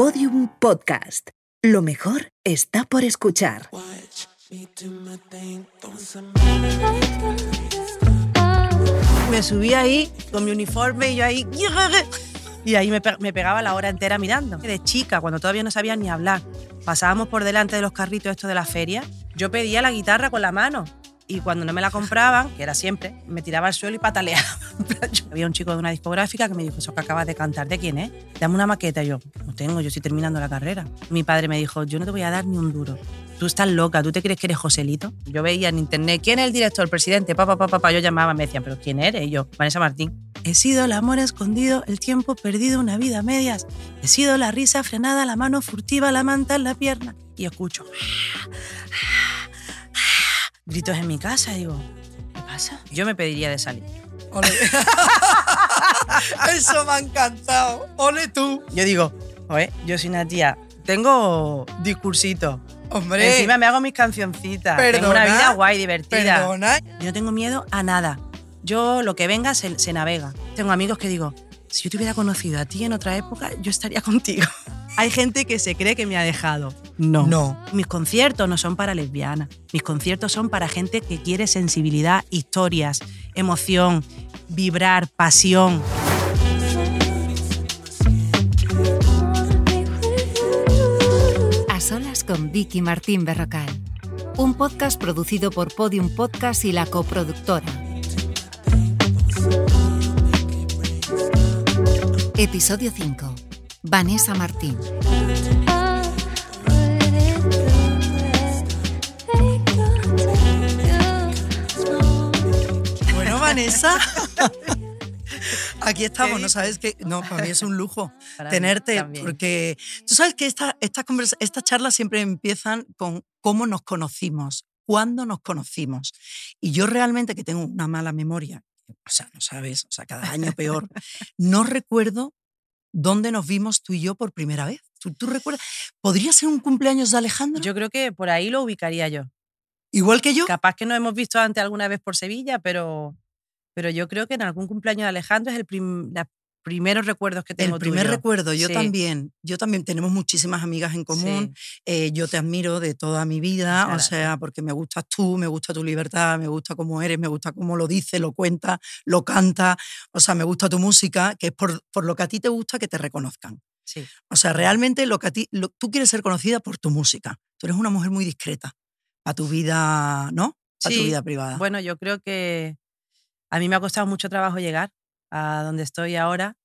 Podium Podcast. Lo mejor está por escuchar. Me subí ahí con mi uniforme y yo ahí. Y ahí me, pe- me pegaba la hora entera mirando. De chica, cuando todavía no sabía ni hablar, pasábamos por delante de los carritos estos de la feria. Yo pedía la guitarra con la mano. Y cuando no me la compraban, que era siempre, me tiraba al suelo y pataleaba. Había un chico de una discográfica que me dijo, eso que acabas de cantar, ¿de quién es? Dame una maqueta. Yo, no tengo, yo estoy terminando la carrera. Mi padre me dijo, yo no te voy a dar ni un duro. Tú estás loca, ¿tú te crees que eres Joselito? Yo veía en internet, ¿quién es el director, el presidente? Papá, papá, papá. Yo llamaba, me decían, ¿pero quién eres? Yo, Vanessa Martín. He sido el amor escondido, el tiempo perdido, una vida a medias. He sido la risa frenada, la mano furtiva, la manta en la pierna. Y escucho gritos en mi casa. Digo, ¿qué pasa? Yo me pediría de salir. Ole. Eso me ha encantado. Ole tú. Yo digo, oye, yo soy una tía, tengo discursito. Hombre. Encima me hago mis cancioncitas. tengo una vida guay, divertida. Perdona. Yo no tengo miedo a nada. Yo lo que venga se, se navega. Tengo amigos que digo, si yo te hubiera conocido a ti en otra época, yo estaría contigo. Hay gente que se cree que me ha dejado. No. No. Mis conciertos no son para lesbianas. Mis conciertos son para gente que quiere sensibilidad, historias, emoción, vibrar, pasión. A solas con Vicky Martín Berrocal. Un podcast producido por Podium Podcast y la coproductora. Episodio 5. Vanessa Martín. Bueno, Vanessa. Aquí estamos, ¿no sabes que No, para mí es un lujo Para tenerte, porque tú sabes que esta, esta estas charlas siempre empiezan con cómo nos conocimos, cuándo nos conocimos. Y yo realmente, que tengo una mala memoria, o sea, no sabes, o sea, cada año peor, no recuerdo dónde nos vimos tú y yo por primera vez. ¿Tú, tú recuerdas? ¿Podría ser un cumpleaños de Alejandro? Yo creo que por ahí lo ubicaría yo. Igual que yo. Capaz que nos hemos visto antes alguna vez por Sevilla, pero, pero yo creo que en algún cumpleaños de Alejandro es el prim- primeros recuerdos que tengo El primer tuyo. recuerdo, yo Sí. también. Yo también tenemos muchísimas amigas en común. Sí. Eh, yo te admiro de toda mi vida, Muchas o sea, porque me gustas tú, me gusta tu libertad, me gusta cómo eres, me gusta cómo lo dices, lo cuentas, lo canta, o sea, me gusta tu música, que es por, por lo que a ti te gusta que te reconozcan. Sí. O sea, realmente lo que a ti, lo- tú quieres ser conocida por tu música. Tú eres una mujer muy discreta para tu vida, ¿no? Para tu vida privada. Bueno, yo creo que a mí me ha costado mucho trabajo llegar a donde estoy ahora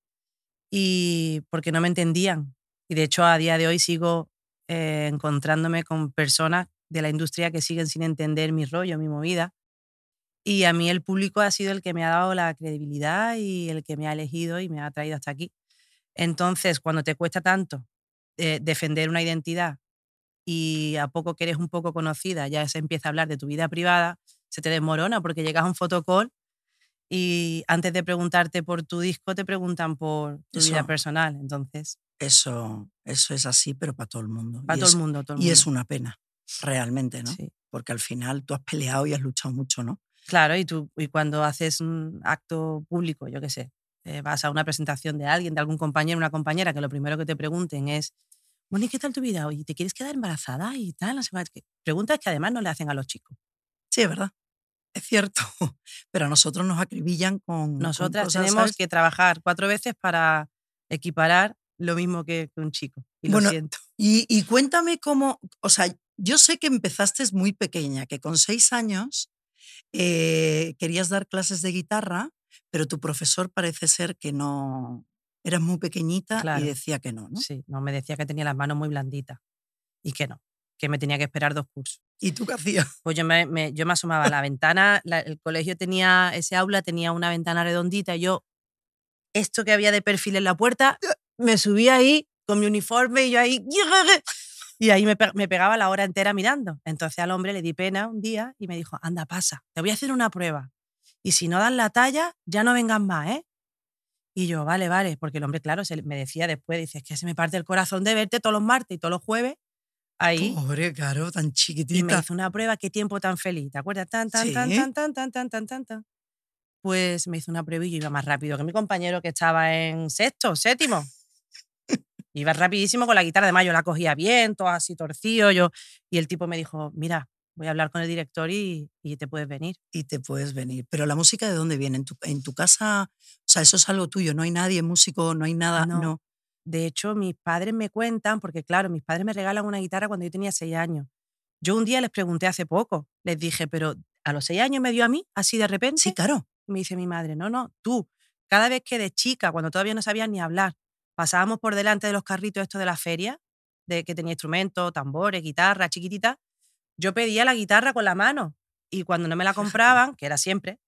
y porque no me entendían. Y de hecho a día de hoy sigo eh, encontrándome con personas de la industria que siguen sin entender mi rollo, mi movida. Y a mí el público ha sido el que me ha dado la credibilidad y el que me ha elegido y me ha traído hasta aquí. Entonces, cuando te cuesta tanto eh, defender una identidad y a poco que eres un poco conocida, ya se empieza a hablar de tu vida privada, se te desmorona porque llegas a un fotocall y antes de preguntarte por tu disco te preguntan por tu vida Eso. personal. Entonces, eso, eso es así, pero para todo el mundo. para todo es- el mundo, todo el Y es mundo. una pena, realmente, ¿no? Sí. Porque al final tú has peleado y has luchado mucho, ¿no? Claro, y tú y cuando haces un acto público, yo qué sé, eh, vas a una presentación de alguien, de algún compañero, una compañera, que lo primero que te pregunten es, bueno, ¿y qué tal tu vida? ¿Y te quieres quedar embarazada? Y tal, Preguntas que además no le hacen a los chicos. Sí, es verdad. Es cierto. Pero a nosotros nos acribillan con. con Nosotras cosas, tenemos ¿sabes? que trabajar cuatro veces para equiparar lo mismo que que un chico. Y Bueno, lo siento. Y, y cuéntame cómo. O sea, yo sé que empezaste muy pequeña, que con seis años eh, querías dar clases de guitarra, pero tu profesor parece ser que no. Eras muy pequeñita Claro. y decía que no, ¿no? Sí, no me decía que tenía las manos muy blanditas y que no, que me tenía que esperar dos cursos. ¿Y tú qué hacías? Pues yo me, me- yo me asomaba a la ventana, la- el colegio tenía, ese aula tenía una ventana redondita y yo, esto que había de perfil en la puerta, me subía ahí con mi uniforme y yo ahí, y ahí me, me pegaba la hora entera mirando. Entonces al hombre le di pena un día y me dijo, anda, pasa, te voy a hacer una prueba. Y si no dan la talla, ya no vengas más, ¿eh? Y yo, vale, vale, porque el hombre, claro, se, me decía después, dice, es que se me parte el corazón de verte todos los martes y todos los jueves ahí. Pobre, claro, tan Y me chiquitita. hizo una prueba, qué tiempo tan feliz. ¿Te acuerdas? Tan, tan, tan, Sí. tan, tan, tan, tan, tan, tan, tan. Pues me hizo una prueba y yo iba más rápido que mi compañero que estaba en sexto, séptimo. Iba rapidísimo con la guitarra, además yo la cogía bien, todo así torcido. Yo, y el tipo me dijo, mira, voy a hablar con el director y, y te puedes venir. Y te puedes venir. Pero la música, ¿de dónde viene? ¿En tu, en tu casa? O sea, eso es algo tuyo, no hay nadie músico, no hay nada, No. no. De hecho, mis padres me cuentan, porque claro, mis padres me regalan una guitarra cuando yo tenía seis años. Yo un día les pregunté hace poco, les dije, pero a los seis años me dio a mí, así de repente. Sí, claro. Me dice mi madre, no, no, tú, cada vez que de chica, cuando todavía no sabías ni hablar, pasábamos por delante de los carritos estos de la feria, de que tenía instrumentos, tambores, guitarra, chiquitita, yo pedía la guitarra con la mano y cuando no me la compraban, que era siempre,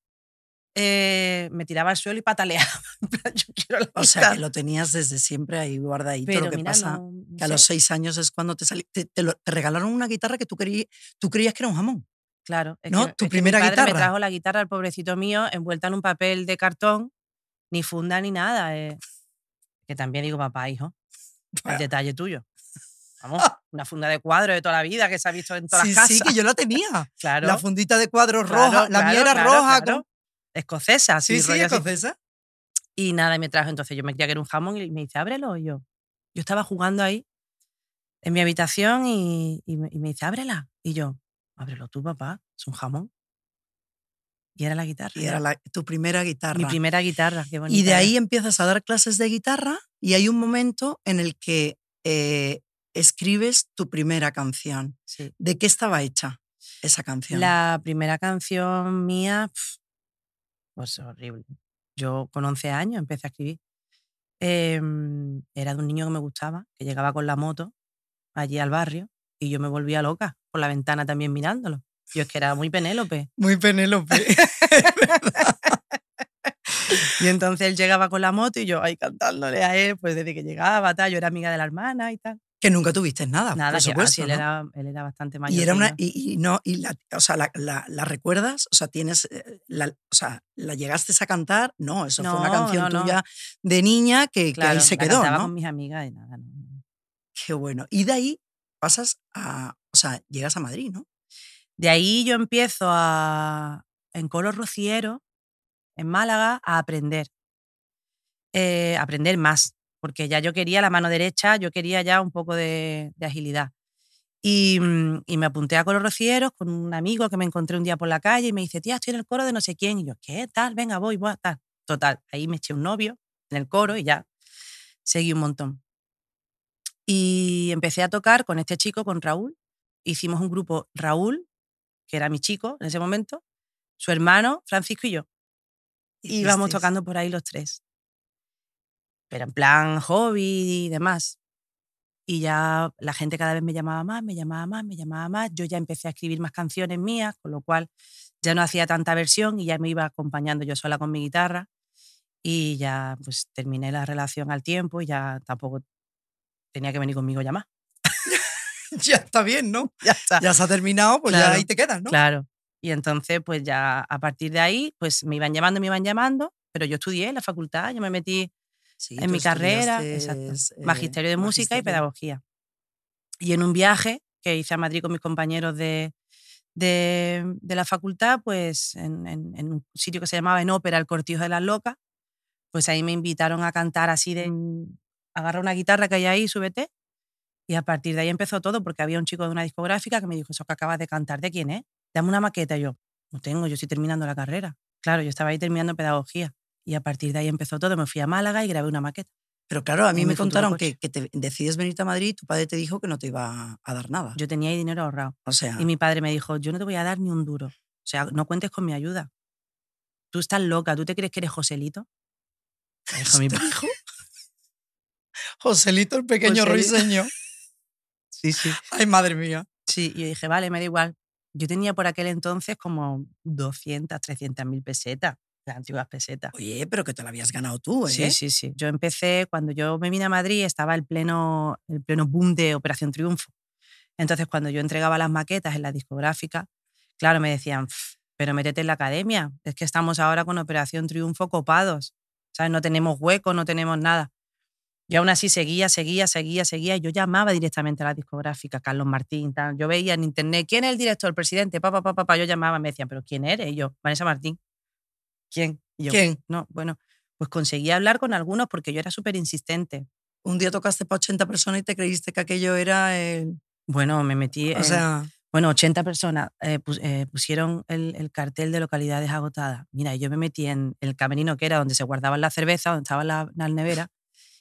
eh, me tiraba al suelo y pataleaba. Yo quiero la O sea, que lo tenías desde siempre ahí guardadito. Pero lo que mira, pasa no- no que a los seis años es cuando te salió. Te, te lo- te regalaron una guitarra que tú, querí- tú creías que era un jamón. Claro. es ¿No? que- Tu es que mi primera padre guitarra. Me trajo la guitarra al pobrecito mío envuelta en un papel de cartón, ni funda ni nada. eh. Que también digo, papá, hijo, el Bueno. detalle tuyo. Vamos, una funda de cuadro de toda la vida que se ha visto en todas Sí, las sí, casas. que yo la tenía. claro. La fundita de cuadros claro, roja. La mía claro, era claro, roja. claro. con- Escocesa, Sí, así, sí, rollo así. escocesa. Y nada, y me trajo. Entonces yo me creía que era un jamón y me dice, ábrelo. Y yo, yo estaba jugando ahí en mi habitación y, y me, y me dice, ábrela. Y yo, ábrelo tú, papá, es un jamón. Y era la guitarra. Y era la- tu primera guitarra. Mi primera guitarra, qué bonita. Y de ahí empiezas a dar clases de guitarra y hay un momento en el que eh, escribes tu primera canción. Sí. ¿De qué estaba hecha esa canción? La primera canción mía, pues horrible. Yo con 11 años empecé a escribir. Em, era de un niño que me gustaba, que llegaba con la moto allí al barrio y yo me volvía loca por la ventana también mirándolo. Yo es que era muy Penélope. Muy Penélope. Y entonces él llegaba con la moto y yo ahí cantándole a él, pues desde que llegaba, tal. Yo era amiga de la hermana y tal. Que nunca tuviste nada, Nada, por que va, supuesto. él, ¿no? era, él era bastante mayor. Y era que una y, y no y la, o sea, la, la- la recuerdas, o sea, tienes eh, la, o sea, la llegaste a cantar, no, eso fue una No, canción no, no. tuya de niña que, que Claro, ahí se la quedó, cantaba ¿no? con mis amigas y nada, no, no. Qué bueno. Y de ahí pasas a, o sea, llegas a Madrid, ¿no? De ahí yo empiezo a, en coro rociero, en Málaga, a aprender. Eh, aprender más, porque ya yo quería la mano derecha, yo quería ya un poco de, de agilidad. Y, mm, y me apunté a coro rocieros con un amigo que me encontré un día por la calle y me dice, tía, estoy en el coro de no sé quién. Y yo, ¿qué tal? Venga, voy, voy, tal. Total, ahí me eché un novio en el coro y ya seguí un montón. Y empecé a tocar con este chico, con Raúl. Hicimos un grupo Raúl, que era mi chico en ese momento, su hermano, Francisco y yo. Y íbamos tocando por ahí los tres. Pero en plan hobby y demás. Y ya la gente cada vez me llamaba más, me llamaba más, me llamaba más. Yo ya empecé a escribir más canciones mías, con lo cual ya no hacía tanta versión y ya me iba acompañando yo sola con mi guitarra. Y ya pues terminé la relación al tiempo y ya tampoco tenía que venir conmigo ya más. Ya está bien, ¿no? Ya está. Ya se ha terminado, pues ya Claro, ahí te quedas, ¿no? Claro. Y entonces, pues ya a partir de ahí, pues me iban llamando, me iban llamando, pero yo estudié en la facultad, yo me metí Sí, en mi carrera, exacto, eh, magisterio de música y magisterio. pedagogía. Y en un viaje que hice a Madrid con mis compañeros de, de, de la facultad, pues en, en- en un sitio que se llamaba en ópera El Cortijo de las Locas, pues ahí me invitaron a cantar así de agarra una guitarra que hay ahí, súbete. Y a partir de ahí empezó todo, porque había un chico de una discográfica que me dijo, eso que acabas de cantar, ¿de quién es? Dame una maqueta. Y yo, no tengo, yo estoy terminando la carrera. Claro, yo estaba ahí terminando pedagogía. Y a partir de ahí empezó todo. Me fui a Málaga y grabé una maqueta. Pero claro, a mí me contaron que, que te decides venirte a Madrid y tu padre te dijo que no te iba a dar nada. Yo tenía ahí dinero ahorrado. o sea, Y mi padre me dijo, yo no te voy a dar ni un duro. O sea, no cuentes con mi ayuda. Tú estás loca, ¿tú te crees que eres Joselito? Me dijo mi padre. Joselito el pequeño Joselito. ruiseño. Sí, sí. Ay, madre mía. Sí, y yo dije, vale, me da igual. Yo tenía por aquel entonces como 200, 300 mil pesetas, las antiguas pesetas. Oye, pero que te lo habías ganado tú, ¿eh? Sí, sí, sí. Yo empecé, cuando yo me vine a Madrid, estaba el pleno, el pleno boom de Operación Triunfo. Entonces, cuando yo entregaba las maquetas en la discográfica, claro, me decían, "Pf, pero métete en la academia, es que estamos ahora con Operación Triunfo copados, ¿sabes? No tenemos hueco, no tenemos nada. Y aún así seguía, seguía, seguía, seguía. Yo llamaba directamente a la discográfica, Carlos Martín, tal. Yo veía en internet, ¿quién es el director, el presidente? Papá, papá, papá. Yo llamaba, me decían, ¿pero quién eres? Y yo, Vanessa Martín. ¿Quién? Y yo, ¿Quién? no, bueno, pues conseguí hablar con algunos porque yo era súper insistente. un día tocaste para 80 personas y te creíste que aquello era el... Bueno, me metí. O en- sea, Bueno, 80 personas eh, pus- eh, pusieron el, el cartel de localidades agotadas. Mira, yo me metí en el camerino que era donde se guardaban la cerveza, donde estaban la- las neveras,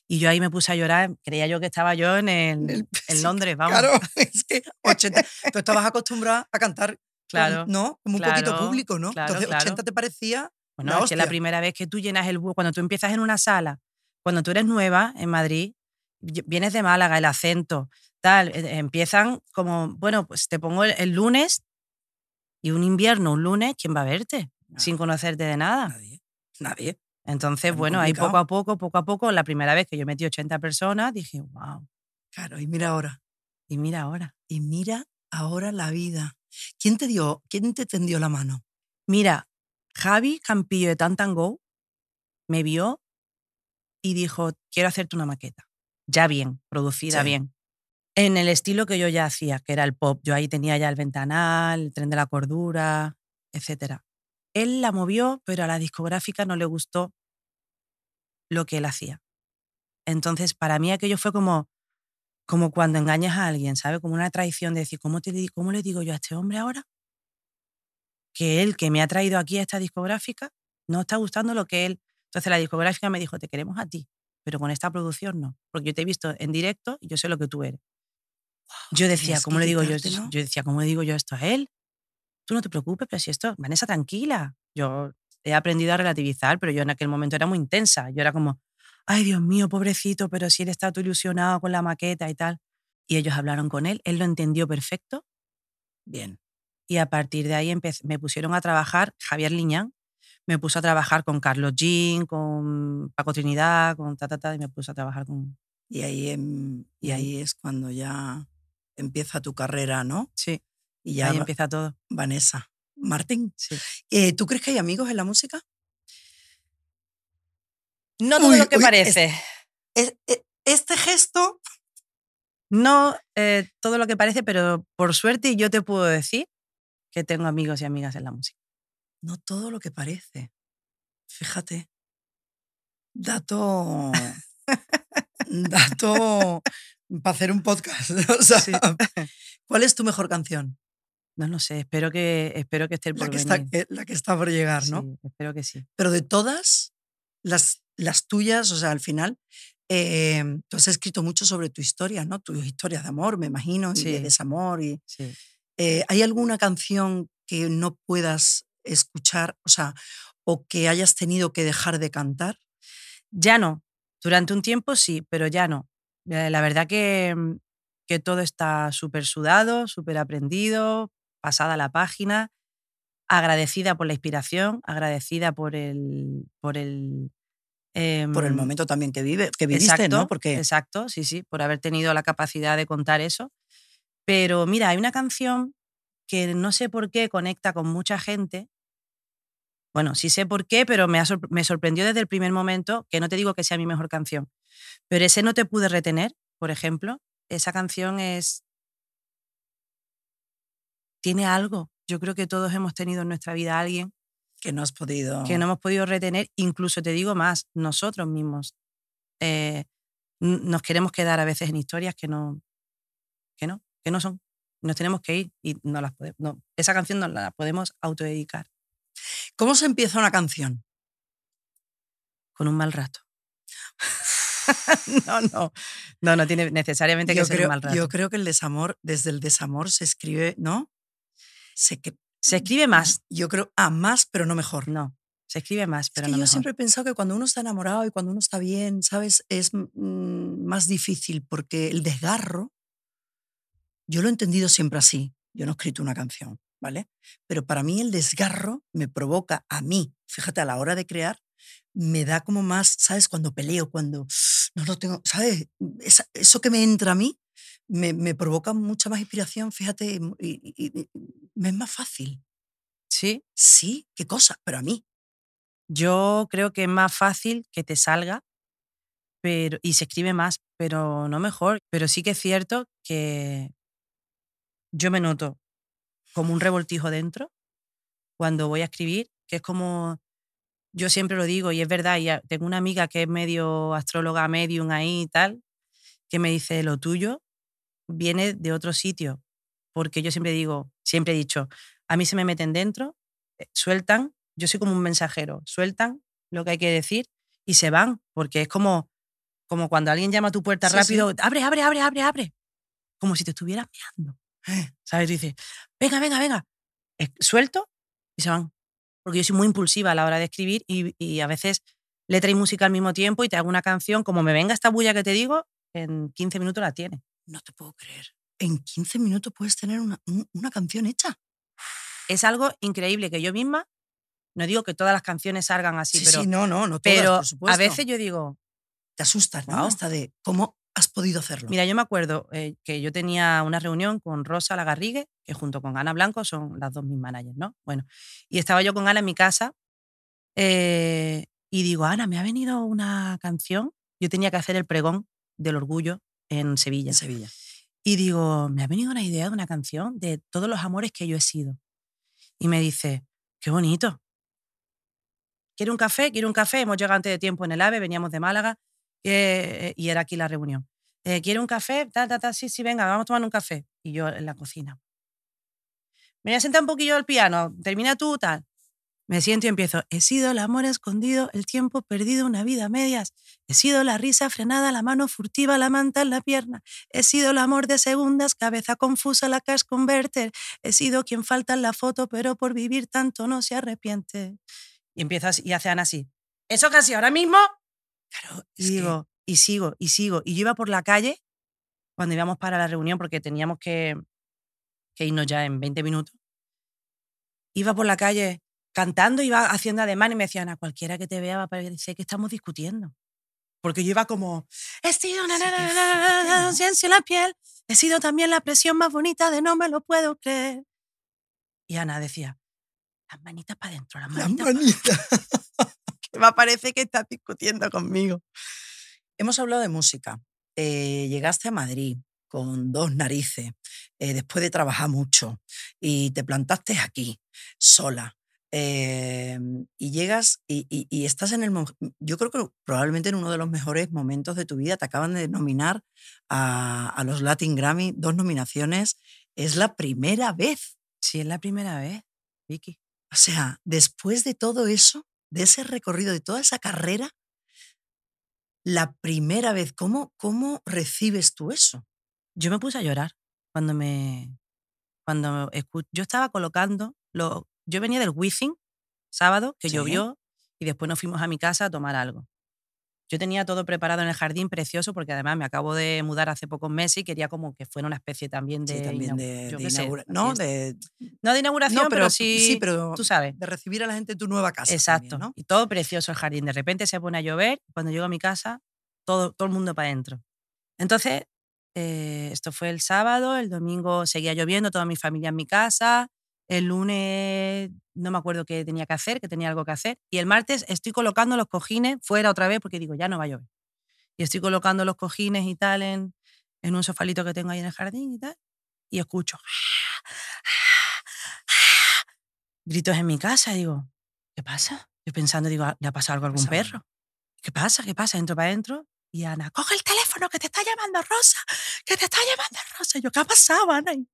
y yo ahí me puse a llorar. Creía yo que estaba yo en, el- el- en Londres, vamos. Claro, es que 80. Tú estabas acostumbrada a cantar, Claro, ¿no? Como un poquito claro, público, ¿no? claro, Entonces, claro. 80 te parecía. Bueno, la es que la primera vez que tú llenas el búho, cuando tú empiezas en una sala, cuando tú eres nueva en Madrid, vienes de Málaga, el acento, tal, eh, empiezan como, bueno, pues te pongo el, el lunes y un invierno, un lunes, ¿quién va a verte? Sin conocerte de nada. Nadie. Nadie. Entonces, bueno, ahí poco a poco, poco a poco, la primera vez que yo metí 80 personas, dije, wow, Claro, y mira ahora. y mira ahora. Y mira ahora la vida. ¿Quién te dio, quién te tendió la mano? Mira, Javi Campillo de Tantango me vio y dijo, quiero hacerte una maqueta. Ya bien, producida Sí. bien. En el estilo que yo ya hacía, que era el pop. Yo ahí tenía ya el ventanal, el tren de la cordura, etc. Él la movió, pero a la discográfica no le gustó lo que él hacía. Entonces, para mí aquello fue como, como cuando engañas a alguien, ¿sabes? Como una traición de decir, ¿cómo, te, ¿cómo le digo yo a este hombre ahora? Que él, que me ha traído aquí a esta discográfica, no está gustando lo que él... Entonces la discográfica me dijo, te queremos a ti, pero con esta producción no, porque yo te he visto en directo y yo sé lo que tú eres. Yo decía, ¿cómo le digo yo? quitártelo. Yo decía, ¿cómo le digo yo esto a él? Tú no te preocupes, pero si esto, Vanessa, tranquila. Yo he aprendido a relativizar, pero yo en aquel momento era muy intensa. Yo era como, ay, Dios mío, pobrecito, pero si él está todo ilusionado con la maqueta y tal. Y ellos hablaron con él, él lo entendió perfecto Bien. Y a partir de ahí me pusieron a trabajar, Javier Liñán me puso a trabajar con Carlos Jean, con Paco Trinidad, con ta, ta, ta, y me puso a trabajar con... Y ahí, em, y ahí- es cuando ya empieza tu carrera, ¿no? Sí, Y ya ahí empieza todo. Vanessa. Martín, Sí. eh, ¿tú crees que hay amigos en la música? No todo Uy, lo que uy, parece. Es- e- Este gesto, No eh, todo lo que parece, pero por suerte yo te puedo decir que tengo amigos y amigas en la música. no todo lo que parece. Fíjate. Dato. dato para hacer un podcast. O sea, Sí. ¿Cuál es tu mejor canción? No lo sé, espero que, espero que esté el La que, está, la que está por llegar, ¿no? Sí, espero que sí. Pero de todas las, las tuyas, o sea, al final, eh, tú has escrito mucho sobre tu historia, ¿no? Tu historia de amor, me imagino, y de desamor. Y, Sí. Eh, ¿Hay alguna canción que no puedas escuchar, o sea, o que hayas tenido que dejar de cantar? Ya no. Durante un tiempo sí, pero ya no. Eh, La verdad que, mm, que todo está súper sudado, súper aprendido, pasada la página, agradecida por la inspiración, agradecida por el... Por el, Por el em, momento también que, vive, que viviste, exacto, ¿no? Porque Exacto, sí, sí, por haber tenido la capacidad de contar eso. Pero mira, hay una canción que no sé por qué conecta con mucha gente. Bueno, sí sé por qué, pero me, sorpre- me sorprendió desde el primer momento, que no te digo que sea mi mejor canción, pero ese no te pude retener, por ejemplo. Esa canción es... Tiene algo. Yo creo que todos hemos tenido en nuestra vida a alguien que no has podido... que no hemos podido retener, incluso te digo más, nosotros mismos eh, nos queremos quedar a veces en historias que no, que no, que no son. Nos tenemos que ir y no las podemos. No, esa canción no la podemos autodedicar ¿Cómo se empieza una canción? con un mal rato. no, no, no, no tiene necesariamente que Yo ser creo, un mal rato. yo creo que el desamor, desde el desamor se escribe, ¿no? Se que, Se escribe más, Yo creo, ah, más, pero no mejor. no, se escribe más, Es pero que no yo mejor. siempre he pensado que cuando uno está enamorado y cuando uno está bien, ¿sabes? Es mm, más difícil porque el desgarro, yo lo he entendido siempre así. Yo no he escrito una canción, ¿vale? Pero para mí el desgarro me provoca a mí, fíjate, a la hora de crear, me da como más, ¿sabes? Cuando peleo, cuando no lo tengo, ¿sabes? Esa- eso que me entra a mí me, me provoca mucha más inspiración, fíjate, y, y- y- y me es más fácil. Sí, Sí, qué cosa, pero a mí. Yo creo que es más fácil que te salga pero, y se escribe más, pero no mejor. Pero sí que es cierto que yo me noto como un revoltijo dentro cuando voy a escribir, que es como, yo siempre lo digo y es verdad, y tengo una amiga que es medio astróloga, medium ahí y tal, que me dice, lo tuyo viene de otro sitio, porque yo siempre digo, siempre he dicho, a mí se me meten dentro, eh, sueltan, yo soy como un mensajero, sueltan lo que hay que decir y se van, porque es como, como cuando alguien llama a tu puerta Sí, sí. rápido, abre, abre, abre, abre, abre, como si te estuvieras mirando. ¿Sabes? Tú dices, venga, venga, venga. Suelto y se van. Porque yo soy muy impulsiva a la hora de escribir y, y a veces letra y música al mismo tiempo y te hago una canción, como me venga esta bulla que te digo, en 15 minutos la tienes. No te puedo creer. En 15 minutos puedes tener una, un- una canción hecha. Es algo increíble que yo misma, no digo que todas las canciones salgan así, Sí, pero, sí, no, no, no todas, pero por a veces yo digo, te asustas, ¿no? Guau. Hasta de cómo has podido hacerlo. Mira, yo me acuerdo eh, que yo tenía una reunión con Rosa Lagarrigue, que junto con Ana Blanco son las dos mis managers, ¿no? Bueno, y estaba yo con Ana en mi casa eh, y digo, Ana, me ha venido una canción. Yo tenía que hacer el pregón del orgullo en Sevilla. en Sevilla. Y digo, me ha venido una idea de una canción de todos los amores que yo he sido. Y me dice, qué bonito. ¿Quiere un café? ¿Quiere un café? Hemos llegado antes de tiempo en el AVE, veníamos de Málaga eh, y era aquí la reunión. Eh, ¿Quiere un café? Ta, ta, ta, sí, sí, venga, vamos a tomar un café. Y yo en la cocina. Me voy a sentar un poquillo al piano, termina tú, tal. Me siento y empiezo. He sido el amor escondido, el tiempo perdido, una vida a medias. He sido la risa frenada, la mano furtiva, la manta en la pierna. He sido el amor de segundas, cabeza confusa, la cash converter. He sido quien falta en la foto, pero por vivir tanto no se arrepiente. Y empieza así- y hace Ana así. ¿Eso casi ahora mismo? Claro, Y es que- digo, y sigo, y sigo. Y yo iba por la calle cuando íbamos para la reunión, porque teníamos que, que irnos ya en 20 minutos. Iba por la calle cantando, iba haciendo ademán y me decían, a cualquiera que te vea va a parecer que estamos discutiendo. Porque yo iba como, he sido na, na, na, na, na, na, na, la ausencia en la piel, he sido también la presión más bonita de no me lo puedo creer. Y Ana decía, las manitas para adentro, las La manitas pa' manita. que me parece que estás discutiendo conmigo. Hemos hablado de música. Eh, llegaste a Madrid con dos narices, eh, después de trabajar mucho, y te plantaste aquí, sola. eh, y llegas y, y- y estás en el... Yo creo que probablemente en uno de los mejores momentos de tu vida te acaban de nominar a, a los Latin Grammy, dos nominaciones. Es la primera vez. Sí, es la primera vez, Vicky. O sea, después de todo eso, de ese recorrido, de toda esa carrera, la primera vez, ¿cómo, cómo recibes tú eso? Yo me puse a llorar cuando me. Cuando yo estaba colocando. Lo, yo venía del Wizzing sábado, que Sí. llovió, y después nos fuimos a mi casa a tomar algo. Yo tenía todo preparado en el jardín precioso, porque además me acabo de mudar hace pocos meses y quería como que fuera una especie también de. Sí, también de, yo de qué sé, inaugura- así ¿no? De, no de inauguración, no, pero, sí. sí, pero Tú sabes. de recibir a la gente en tu nueva casa. Exacto. también, ¿no? Y todo precioso el jardín. De repente se pone a llover. Cuando llego a mi casa, todo, todo el mundo para adentro. Entonces, eh, esto fue el sábado. El domingo seguía lloviendo, toda mi familia en mi casa. El lunes no me acuerdo qué tenía que hacer, que tenía algo que hacer. Y el martes estoy colocando los cojines fuera otra vez porque digo, ya no va a llover. Y estoy colocando los cojines y tal en, en un sofalito que tengo ahí en el jardín y tal. Y escucho gritos en mi casa. Digo, ¿qué pasa? Yo pensando, digo, ¿le ha pasado algo a algún perro? ¿Qué pasa? ¿Qué pasa? Entro para adentro y Ana, coge el teléfono que te está llamando Rosa, que te está llamando Rosa. Y yo, ¿qué ha pasado, Ana? Y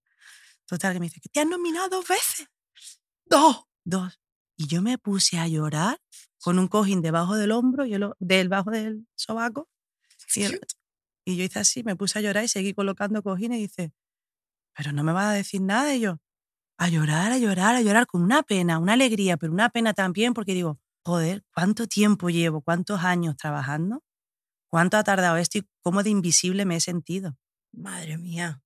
total, que me dice, que te han nominado dos veces. Dos. Dos. Y yo me puse a llorar con un cojín debajo del hombro y el, o- debajo del sobaco. Y, el- y yo hice así, me puse a llorar y seguí colocando cojines y dice, pero no me vas a decir nada. Y yo, a llorar, a llorar, a llorar, con una pena, una alegría, pero una pena también porque digo, joder, ¿cuánto tiempo llevo? ¿Cuántos años trabajando? ¿Cuánto ha tardado esto y cómo de invisible me he sentido? Madre mía.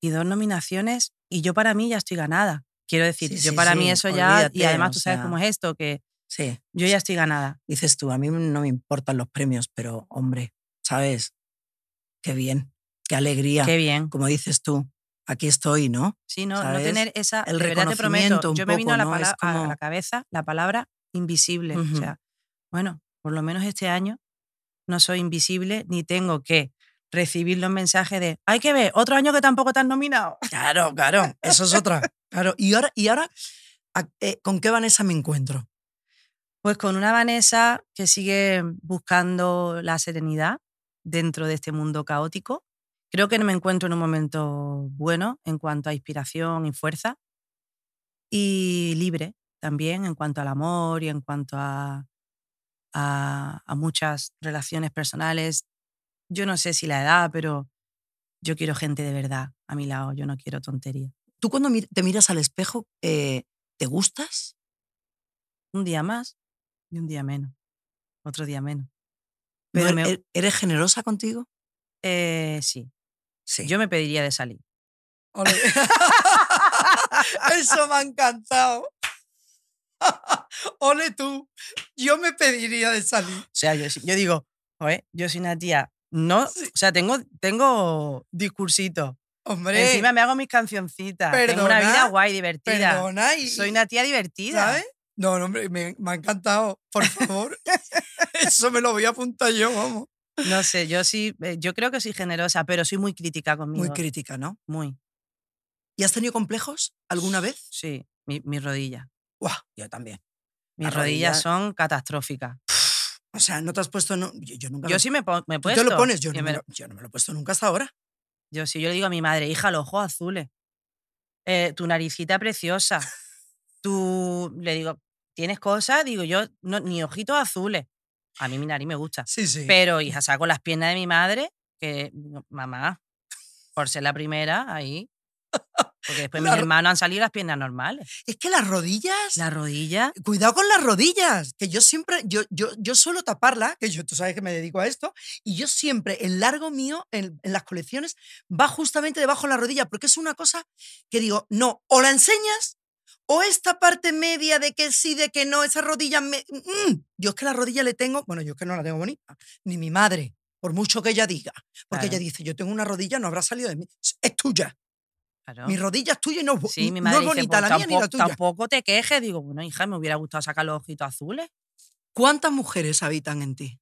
Y dos nominaciones y yo para mí ya estoy ganada. Quiero decir, Sí, yo sí, para sí, mí eso ya, y además tú sabes sea, cómo es esto, que Sí. yo ya estoy ganada. Dices tú, a mí no me importan los premios, pero hombre, ¿sabes? Qué bien, qué alegría. Qué bien. Como dices tú, aquí estoy, ¿no? Sí, no, no ¿sabes? tener esa. El verdad te prometo, reconocimiento un yo me vino poco, a, la ¿no? Pala- a como- la cabeza la palabra invisible. Ujú. O sea, bueno, por lo menos este año no soy invisible ni tengo que recibir los mensajes de hay que ver, otro año que tampoco te nominado. Claro, claro, eso es otra. Claro, y ahora, y ahora ¿a- eh, ¿con qué Vanessa me encuentro? Pues con una Vanessa que sigue buscando la serenidad, dentro de este mundo caótico. Creo que me encuentro en un momento bueno en cuanto a inspiración y fuerza y libre también en cuanto al amor y en cuanto a, a muchas relaciones personales. Yo no sé si la edad, pero yo quiero gente de verdad a mi lado, yo no quiero tontería. Tú cuando te miras al espejo, eh, ¿te gustas? Un día más y un día menos, otro día menos. ¿No Pero e- me- e- ¿Eres generosa contigo? Eh, sí, Sí. yo me pediría de salir. Eso me ha encantado. Ole tú, yo me pediría de salir. O sea, yo, yo digo, "Joder, yo soy una tía, no, o sea, tengo, tengo discursito. Hombre, Encima me hago mis cancioncitas. tengo una vida guay, divertida. perdona. Y, Soy una tía divertida. ¿Sabes? No, no, hombre, me, me ha encantado. Por favor. Eso me lo voy a apuntar yo, vamos. No sé, yo sí, eh, yo creo que soy generosa, pero soy muy crítica conmigo. Muy crítica, ¿no? Muy, ¿Y has tenido complejos alguna vez? sí. Mi, mis rodillas. Guau, yo también. Mis Las rodillas rodillas- son catastróficas. O sea, no te has puesto. No, yo, yo nunca Yo me- sí me, me he ¿Tú puesto. te lo pones? Yo y no, me lo- lo, yo no me lo he puesto nunca hasta ahora. Yo sí, yo le digo a mi madre, hija, los ojos azules. Eh, tu naricita preciosa. Tú, le digo, ¿tienes cosas? Digo, yo, no, ni ojitos azules. A mí mi nariz me gusta. Sí, sí. Pero, hija, saco las piernas de mi madre, que, mamá, por ser la primera, ahí. Porque después La mis hermanos han salido las piernas normales. es que las rodillas. La rodilla, Cuidado con las rodillas, que yo siempre, yo, yo, yo suelo taparla, que yo, tú sabes que me dedico a esto, y yo siempre, el largo mío en, en las colecciones va justamente debajo de la rodilla, porque es una cosa que digo, no, o la enseñas, o esta parte media de que sí, de que no, esa rodilla, me, mm, yo es que la rodilla le tengo, bueno, yo es que no la tengo bonita, ni mi madre, por mucho que ella diga, porque Claro. ella dice, yo tengo una rodilla, no habrá salido de mí, es tuya, claro. mi rodilla es tuya y no, es Sí, mi no madre es dice, bonita "Pues la mía ni la tampoco, tuya. tampoco te quejes. Digo, bueno, hija, me hubiera gustado sacar los ojitos azules. ¿Cuántas mujeres habitan en ti?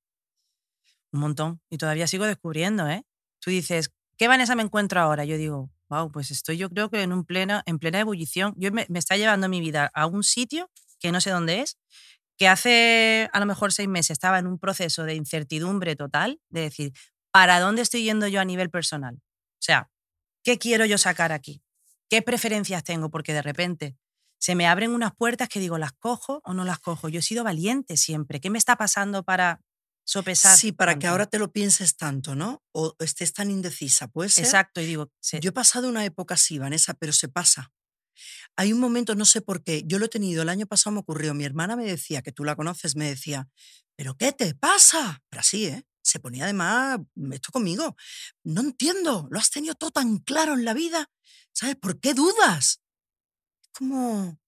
Un montón. Y todavía sigo descubriendo, ¿eh? Tú dices, ¿qué Vanessa me encuentro ahora? Yo digo, wow, pues estoy yo creo que en, un pleno, en plena ebullición. Yo me, me está llevando mi vida a un sitio que no sé dónde es, que hace a lo mejor seis meses estaba en un proceso de incertidumbre total, de decir, ¿para dónde estoy yendo yo a nivel personal? O sea, ¿qué quiero yo sacar aquí? ¿Qué preferencias tengo? Porque de repente se me abren unas puertas que digo, ¿las cojo o no las cojo? Yo he sido valiente siempre. ¿Qué me está pasando para sopesar? Sí, para que ahora te lo pienses tanto, ¿no? O estés tan indecisa, puede ser. Exacto, y digo, se- Yo he pasado una época así, Vanessa, pero se pasa. Hay un momento, no sé por qué, yo lo he tenido, el año pasado me ocurrió, mi hermana me decía, que tú la conoces, me decía, ¿pero qué te pasa? Pero así, ¿eh? Se ponía además esto conmigo. No entiendo, lo has tenido todo tan claro en la vida, ¿sabes? ¿Por qué dudas? Es como,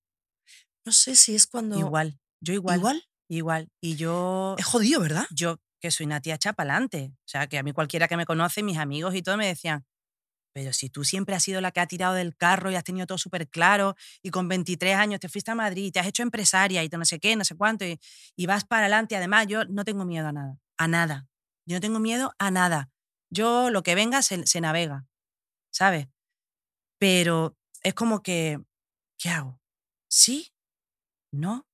no sé si es cuando... igual, yo igual, igual, ¿Igual? Y yo, Es jodido, ¿verdad? yo que soy una tía chapalante, o sea, que a mí cualquiera que me conoce, mis amigos y todo me decían, pero si tú siempre has sido la que ha tirado del carro y has tenido todo súper claro y con 23 años te fuiste a Madrid y te has hecho empresaria y te no sé qué, no sé cuánto y, vas para adelante, además yo no tengo miedo a nada, a nada, yo no tengo miedo a nada, yo lo que venga se, se navega, ¿sabes? Pero es como que, ¿qué hago? ¿Sí? ¿No?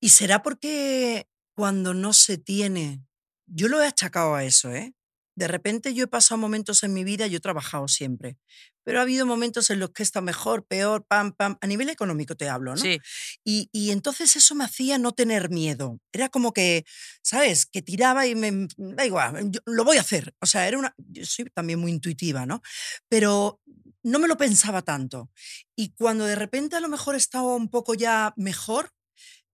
Y será porque cuando no se tiene, yo lo he achacado a eso, ¿eh? De repente yo he pasado momentos en mi vida, yo he trabajado siempre, pero ha habido momentos en los que he estado mejor, peor, pam, pam, a nivel económico te hablo, ¿no? Sí, Y, y entonces eso me hacía no tener miedo. Era como que, ¿sabes? Que tiraba y me, da igual, yo lo voy a hacer. O sea, era una, yo soy también muy intuitiva, ¿no? Pero no me lo pensaba tanto. Y cuando de repente a lo mejor estaba un poco ya mejor,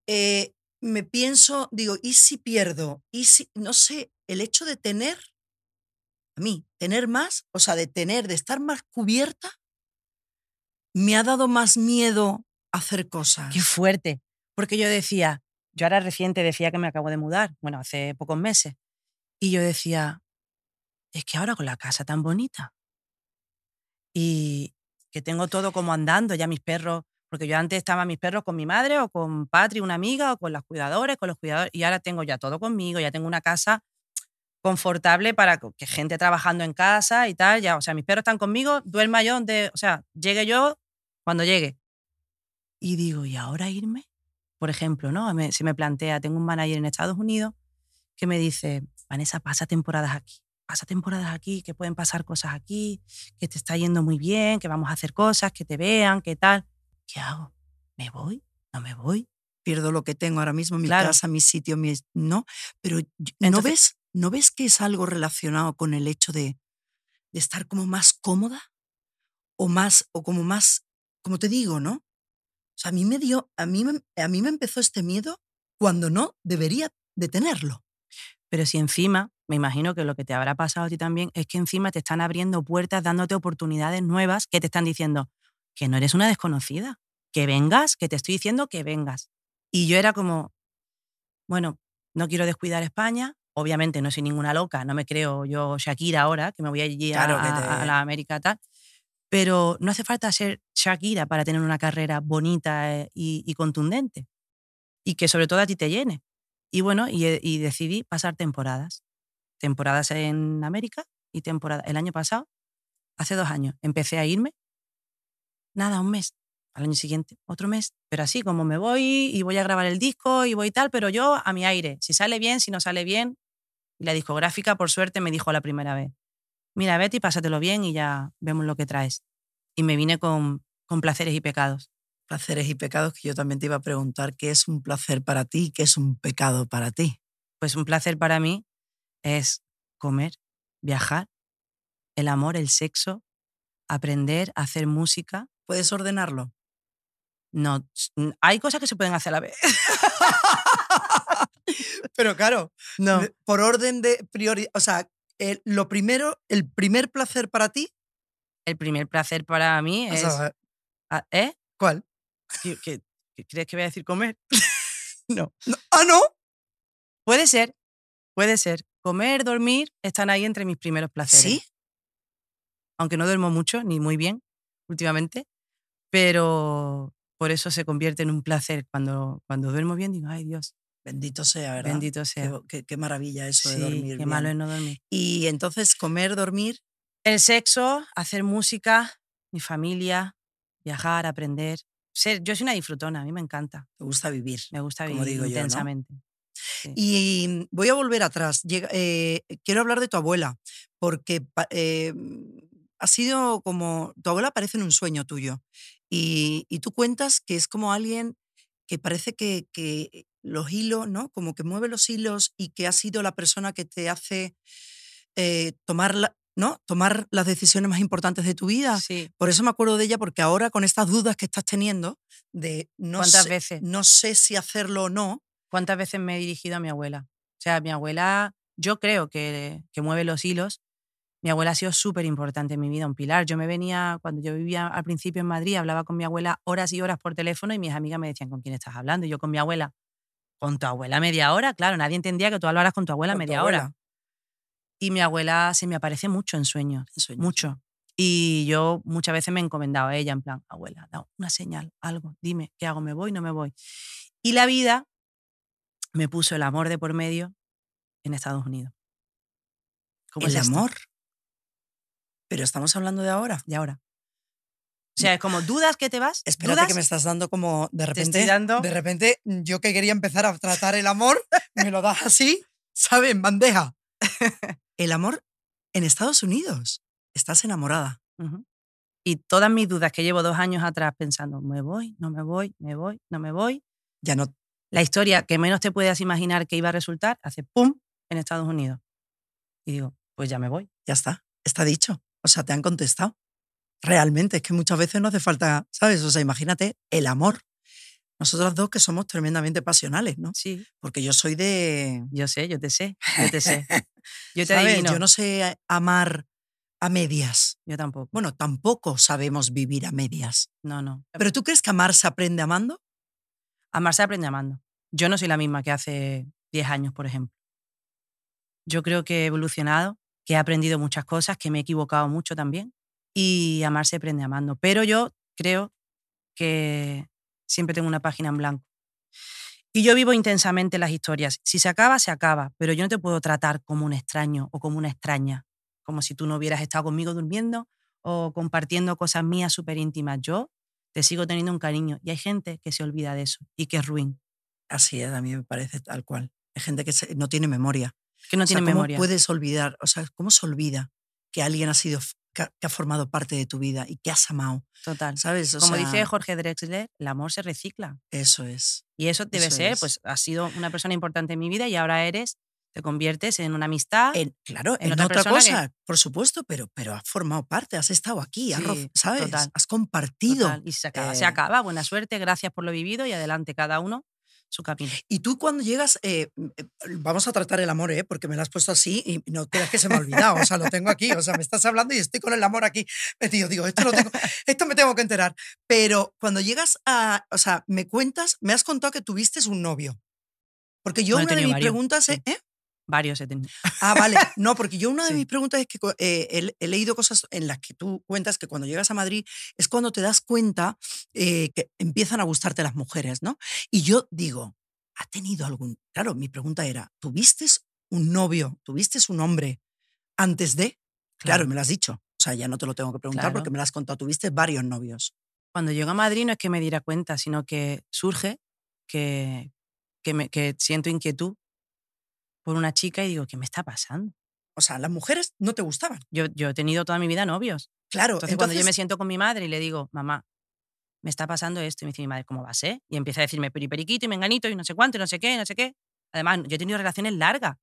eh, me pienso, digo, ¿y si pierdo? ¿Y si, no sé, el hecho de tener, a mí, tener más, o sea, de tener, de estar más cubierta, me ha dado más miedo hacer cosas. Qué fuerte. Porque yo decía, yo ahora reciente decía que me acabo de mudar, bueno, hace pocos meses. Y yo decía, es que ahora con la casa tan bonita y que tengo todo como andando, ya mis perros, porque yo antes estaba mis perros con mi madre o con Patri, una amiga, o con las cuidadores, con los cuidadores, y ahora tengo ya todo conmigo, ya tengo una casa confortable para que gente trabajando en casa y tal, ya, o sea, mis perros están conmigo, duerma yo donde, o sea, llegue yo cuando llegue. Y digo, ¿y ahora irme? Por ejemplo, ¿no? Me- se me plantea, tengo un manager en Estados Unidos que me dice, Vanessa, pasa temporadas aquí, pasa temporadas aquí, que pueden pasar cosas aquí, que te está yendo muy bien, que vamos a hacer cosas, que te vean, que tal. ¿Qué hago? ¿Me voy? ¿No me voy? Pierdo lo que tengo ahora mismo, mi Claro. casa, mi sitio, mi... No, pero ¿no, Entonces- ves, ¿no ves que es algo relacionado con el hecho de, estar como más cómoda? O más, o como más, como te digo, ¿no? O sea, a mí me dio, a mí a mí me empezó este miedo cuando no debería de tenerlo. Pero si encima, me imagino que lo que te habrá pasado a ti también es que encima te están abriendo puertas, dándote oportunidades nuevas que te están diciendo que no eres una desconocida, que vengas, que te estoy diciendo que vengas. Y yo era como, bueno, no quiero descuidar España, obviamente no soy ninguna loca, no me creo yo Shakira ahora, que me voy allí a, Claro te- a la América tal, pero no hace falta ser Shakira para tener una carrera bonita eh, y, y contundente y que sobre todo a ti te llene. Y bueno, y, eh, y decidí pasar temporadas. Temporadas en América y temporada el año pasado, hace dos años, empecé a irme. Nada, un mes. Al año siguiente, otro mes. Pero así, como me voy y voy a grabar el disco y voy tal, pero yo a mi aire. Si sale bien, si no sale bien. Y la discográfica, por suerte, me dijo la primera vez: Mira, Betty, pásatelo bien y ya vemos lo que traes. Y me vine con, con placeres y pecados. Placeres y pecados que yo también te iba a preguntar, ¿qué es un placer para ti? ¿Qué es un pecado para ti? Pues un placer para mí es comer, viajar, el amor, el sexo, aprender, hacer música. ¿Puedes ordenarlo? No, hay cosas que se pueden hacer a la vez. Pero claro, No. por orden de prioridad, o sea, el- lo primero, el primer placer para ti, El primer placer para mí es. ah, ¿Eh? ¿cuál? ¿Qué, qué- qué crees que voy a decir comer? no. No, ah, no. Puede ser, puede ser. Comer, dormir están ahí entre mis primeros placeres. Sí. Aunque no duermo mucho ni muy bien últimamente, pero por eso se convierte en un placer. Cuando, cuando duermo bien digo, ay Dios, Bendito sea, ¿verdad? bendito sea. qué- qué maravilla eso de dormir. qué malo es no dormir. Y entonces comer, dormir, El sexo, hacer música, mi familia, viajar, aprender. Ser, yo soy una disfrutona, a mí me encanta. te gusta vivir. Me gusta Como vivir digo yo, ¿no? intensamente. Sí. Y voy a volver atrás. Llega- eh, quiero hablar de tu abuela, porque eh, ha sido como, tu abuela aparece en un sueño tuyo y, y tú cuentas que es como alguien que parece que, que los hilos, ¿no? Como que mueve los hilos y que ha sido la persona que te hace eh, tomar, la- ¿no? tomar las decisiones más importantes de tu vida. Sí. Por eso me acuerdo de ella, porque ahora con estas dudas que estás teniendo de no, ¿Cuántas sé, veces? no sé si hacerlo o no, ¿Cuántas veces me he dirigido a mi abuela? O sea, mi abuela, yo creo que, que mueve los hilos. Mi abuela ha sido súper importante en mi vida, un pilar. Yo me venía, cuando yo vivía al principio en Madrid, hablaba con mi abuela horas y horas por teléfono y mis amigas me decían, ¿con quién estás hablando? Y yo con mi abuela, ¿con tu abuela media hora? Claro, nadie entendía que tú hablaras con tu abuela con tu media abuela, hora. Y mi abuela se me aparece mucho en sueños, en sueños. mucho. Y yo muchas veces me he encomendado a ella, en plan, abuela, da una señal, algo, dime, ¿qué hago? ¿Me voy? ¿No me voy? Y la vida me puso el amor de por medio en Estados Unidos. ¿Cómo el es amor. Pero estamos hablando de ahora. Y ahora. O sea, es como dudas que te vas. Espérate dudas, que me estás dando como de repente. dando- De repente, yo que quería empezar a tratar el amor, me lo das así, ¿sabes? En bandeja. El amor en Estados Unidos. Estás enamorada. Ujú. Y todas mis dudas que llevo dos años atrás pensando, me voy, no me voy, me voy, no me voy. Ya no. La historia que menos te puedas imaginar que iba a resultar hace pum en Estados Unidos. Y digo, pues ya me voy. Ya está. Está dicho. O sea, te han contestado. Realmente, es que muchas veces no hace falta, ¿sabes? O sea, imagínate el amor. Nosotras dos que somos tremendamente pasionales, ¿no? Sí, Porque yo soy de. yo sé, yo te sé, yo te sé. Yo te ¿sabes? adivino. Yo no sé amar a medias. Yo tampoco. Bueno, tampoco sabemos vivir a medias. No, no. ¿Pero tú crees que amar se aprende amando? Amar se aprende amando. Yo no soy la misma que hace 10 años, por ejemplo. Yo creo que he evolucionado, que he aprendido muchas cosas, que me he equivocado mucho también. Y amar se aprende amando. Pero yo creo que siempre tengo una página en blanco. Y yo vivo intensamente las historias. Si se acaba, se acaba. Pero yo no te puedo tratar como un extraño o como una extraña. Como si tú no hubieras estado conmigo durmiendo o compartiendo cosas mías súper íntimas. Yo te sigo teniendo un cariño. Y hay gente que se olvida de eso y que es ruin. Así es, a mí me parece tal cual. Hay gente que no tiene memoria. Que no O sea, tiene ¿cómo memoria. puedes olvidar? O sea, ¿cómo se olvida que alguien ha sido, que ha, que ha formado parte de tu vida y que has amado? Total. ¿Sabes? O Como sea, dice Jorge Drexler, el amor se recicla. Eso es. Y eso debe Eso ser, es. pues has sido una persona importante en mi vida y ahora eres, te conviertes en una amistad. En- claro, en en, otra otra, persona que- cosa, por supuesto, pero, pero has formado parte, has estado aquí, has ¿sabes? total, Has compartido. Total, y se acaba, se eh, acaba. Buena suerte, gracias por lo vivido y adelante cada uno su camino. Y tú cuando llegas, eh, mm, eh, vamos a tratar el amor, ¿eh? porque me lo has puesto así y no creas que se me ha olvidado, o sea, lo tengo aquí, o sea, me estás hablando y estoy con el amor aquí metido, digo, esto, lo tengo, esto me tengo que enterar. Pero cuando llegas a, o sea, me cuentas, me has contado que tuviste un novio. Porque yo Bueno, una de mis varios, preguntas es, ¿eh? Varios he tenido. Ah, vale. No, porque yo una de Sí. mis preguntas es que eh, he, he leído cosas en las que tú cuentas que cuando llegas a Madrid es cuando te das cuenta eh, que empiezan a gustarte las mujeres, ¿no? Y yo digo, ¿ha tenido algún...? Claro, mi pregunta era, ¿tuviste un novio, tuviste un hombre antes de...? Claro, me lo has dicho. O sea, ya no te lo tengo que preguntar Claro. porque me lo has contado. Tuviste varios novios. Cuando llego a Madrid no es que me diera cuenta, sino que surge que, que, me, que siento inquietud por una chica y digo, ¿qué me está pasando? O sea, las mujeres no te gustaban. Yo, yo he tenido toda mi vida novios. Claro, Entonces, cuando yo me siento con mi madre y le digo, mamá, me está pasando esto, y me dice mi madre, ¿cómo va a ser? Y empieza a decirme periperiquito y menganito y no sé cuánto y no sé qué, no sé qué. Además, yo he tenido relaciones largas,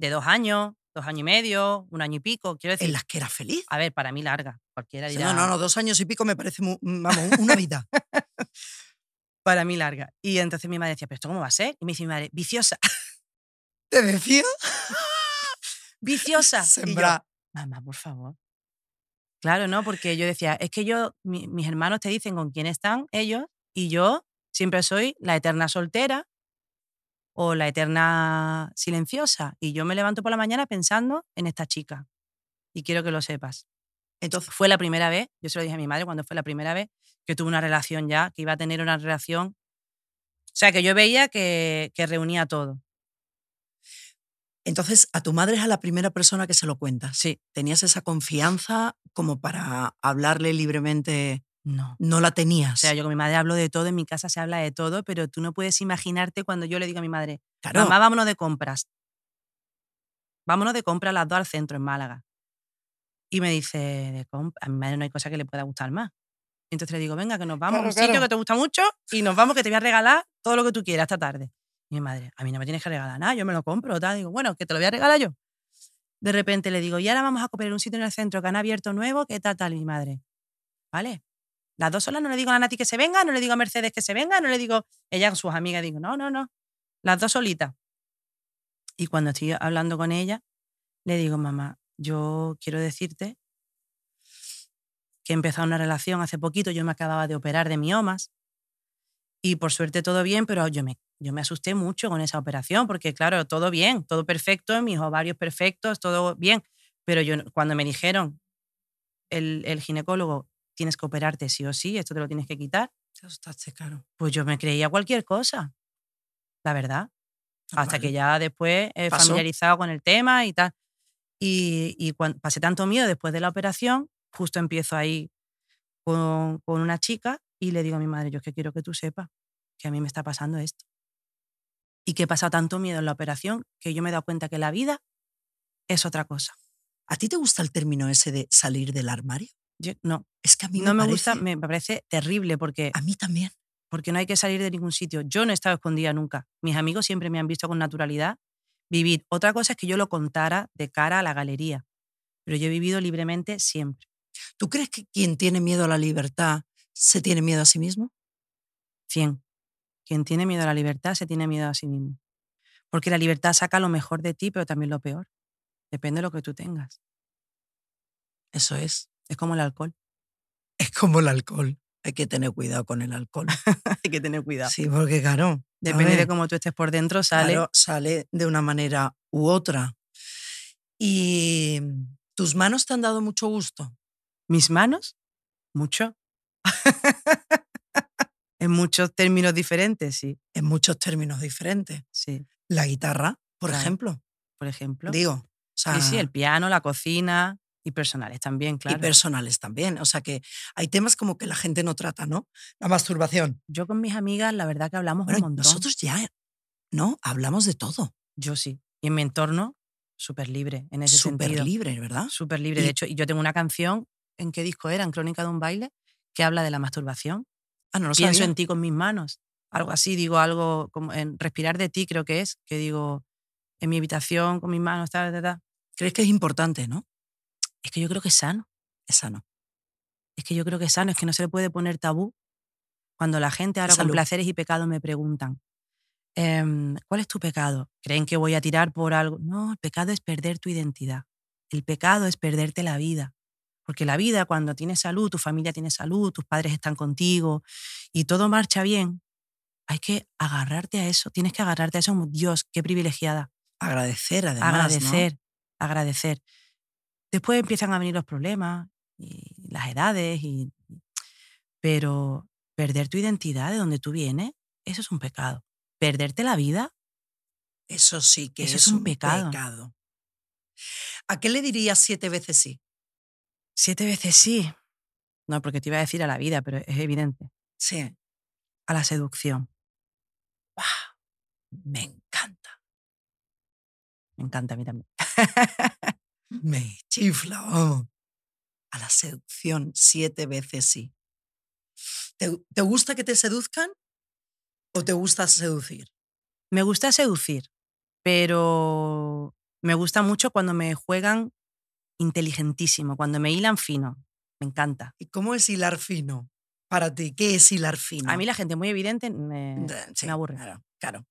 de dos años, dos años y medio, un año y pico. Quiero decir, en las que era feliz. a ver, para mí larga. Cualquiera O sea, dirá, No, no, no, dos años y pico me parece, mu- vamos, una vida. para mí larga. Y entonces mi madre decía, ¿pero esto cómo va a ser? Y me dice mi madre, viciosa, ¿Te decía? viciosa. Y yo, Sembra. mamá, por favor. Claro, ¿no? Porque yo decía, es que yo, mi- mis hermanos te dicen con quién están ellos y yo siempre soy la eterna soltera o la eterna silenciosa. Y yo me levanto por la mañana pensando en esta chica. Y quiero que lo sepas. Entonces, Fue la primera vez, yo se lo dije a mi madre cuando fue la primera vez que tuve una relación ya, que iba a tener una relación. O sea, que yo veía que, que reunía todo. Entonces, a tu madre es a la primera persona que se lo cuentas. Sí, ¿Tenías esa confianza como para hablarle libremente? no. No la tenías. O sea, yo con mi madre hablo de todo, en mi casa se habla de todo, pero tú no puedes imaginarte cuando yo le digo a mi madre, claro, mamá, vámonos de compras. Vámonos de compras las dos al centro en Málaga. Y me dice, de a mi madre no hay cosa que le pueda gustar más. Entonces le digo, venga, que nos vamos a Claro, un sitio claro. que te gusta mucho y nos vamos, que te voy a regalar todo lo que tú quieras esta tarde. Mi madre, a mí no me tienes que regalar nada, yo me lo compro. Tal. Digo, bueno, que te lo voy a regalar yo. De repente le digo, y ahora vamos a comer un sitio en el centro que han abierto nuevo, ¿qué tal, tal? Mi madre, ¿vale? Las dos solas no le digo a Nati que se venga, no le digo a Mercedes que se venga, no le digo ella con sus amigas, digo, no, no, no, las dos solitas. Y cuando estoy hablando con ella, le digo, mamá, yo quiero decirte que he empezado una relación hace poquito, yo me acababa de operar de miomas y por suerte todo bien, pero yo me, yo me asusté mucho con esa operación porque claro, todo bien, todo perfecto, mis ovarios perfectos, todo bien, pero yo cuando me dijeron el, el ginecólogo, tienes que operarte sí o sí, esto te lo tienes que quitar, Te asustaste, claro. pues yo me creía cualquier cosa, la verdad. Hasta que ya después he familiarizado con el tema y tal. Y, y cuando pasé tanto miedo después de la operación, justo empiezo ahí con, con una chica y le digo a mi madre, yo es que quiero que tú sepas que a mí me está pasando esto. Y que he pasado tanto miedo en la operación que yo me he dado cuenta que la vida es otra cosa. ¿A ti te gusta el término ese de salir del armario? Yo- no, Es que a mí no me, me, gusta, me parece terrible porque A mí también. porque no hay que salir de ningún sitio. Yo no he estado escondida nunca. Mis amigos siempre me han visto con naturalidad vivir. Otra cosa es que yo lo contara de cara a la galería, pero yo he vivido libremente siempre. ¿Tú crees que quien tiene miedo a la libertad se tiene miedo a sí mismo? 100. Quien tiene miedo a la libertad se tiene miedo a sí mismo. Porque la libertad saca lo mejor de ti, pero también lo peor. Depende de lo que tú tengas. Eso es. Es como el alcohol. Es como el alcohol. Hay que tener cuidado con el alcohol. Hay que tener cuidado. Sí, porque claro. Depende de cómo tú estés por dentro, sale. claro, sale de una manera u otra. ¿Y tus manos te han dado mucho gusto? Mis manos, mucho. en muchos términos diferentes, sí. En muchos términos diferentes. Sí, La guitarra, por Claro. ejemplo. por ejemplo. Digo. O sea, Sí, sí, el piano, la cocina y personales también, claro. Y personales también. O sea que hay temas como que la gente no trata, ¿no? La masturbación. Yo con mis amigas, la verdad que hablamos Bueno, un montón. nosotros ya, ¿no? Hablamos de todo. Yo sí. Y en mi entorno, súper libre en ese Súper sentido. libre, ¿verdad? Súper libre. Y- De hecho, yo tengo una canción, ¿en qué disco era? En Crónica de un baile, que habla de la masturbación. Ah, no lo Pienso sabía. en ti con mis manos. Algo así, digo algo como en respirar de ti, creo que es, que digo en mi habitación con mis manos, tal, tal, tal. ¿Crees que es importante, no? Es que yo creo que es sano. Es sano. Es que yo creo que es sano, es que no se le puede poner tabú. Cuando la gente ahora con Salud. placeres y pecados me preguntan, em, ¿cuál es tu pecado? ¿Creen que voy a tirar por algo? No, el pecado es perder tu identidad. El pecado es perderte la vida. Porque la vida, cuando tienes salud, tu familia tiene salud, tus padres están contigo y todo marcha bien, hay que agarrarte a eso. Tienes que agarrarte a eso como Dios, qué privilegiada. Agradecer, además. ¿no? agradecer, agradecer. Después empiezan a venir los problemas y las edades, y, pero perder tu identidad de donde tú vienes, eso es un pecado. Perderte la vida, Eso sí que Eso es, es un un pecado. pecado. ¿A qué le dirías siete veces sí? Siete veces sí. No, porque te iba a decir a la vida, pero es evidente. Sí. A la seducción. Me encanta. Me encanta a mí también. Me chifla, vamos. A la seducción siete veces sí. ¿Te, te gusta que te seduzcan o te gusta seducir? Me gusta seducir, pero me gusta mucho cuando me juegan inteligentísimo, cuando me hilan fino. Me encanta. ¿Y cómo es hilar fino? Para ti, ¿qué es hilar fino? A mí la gente muy evidente me, sí, me aburre. Claro, claro.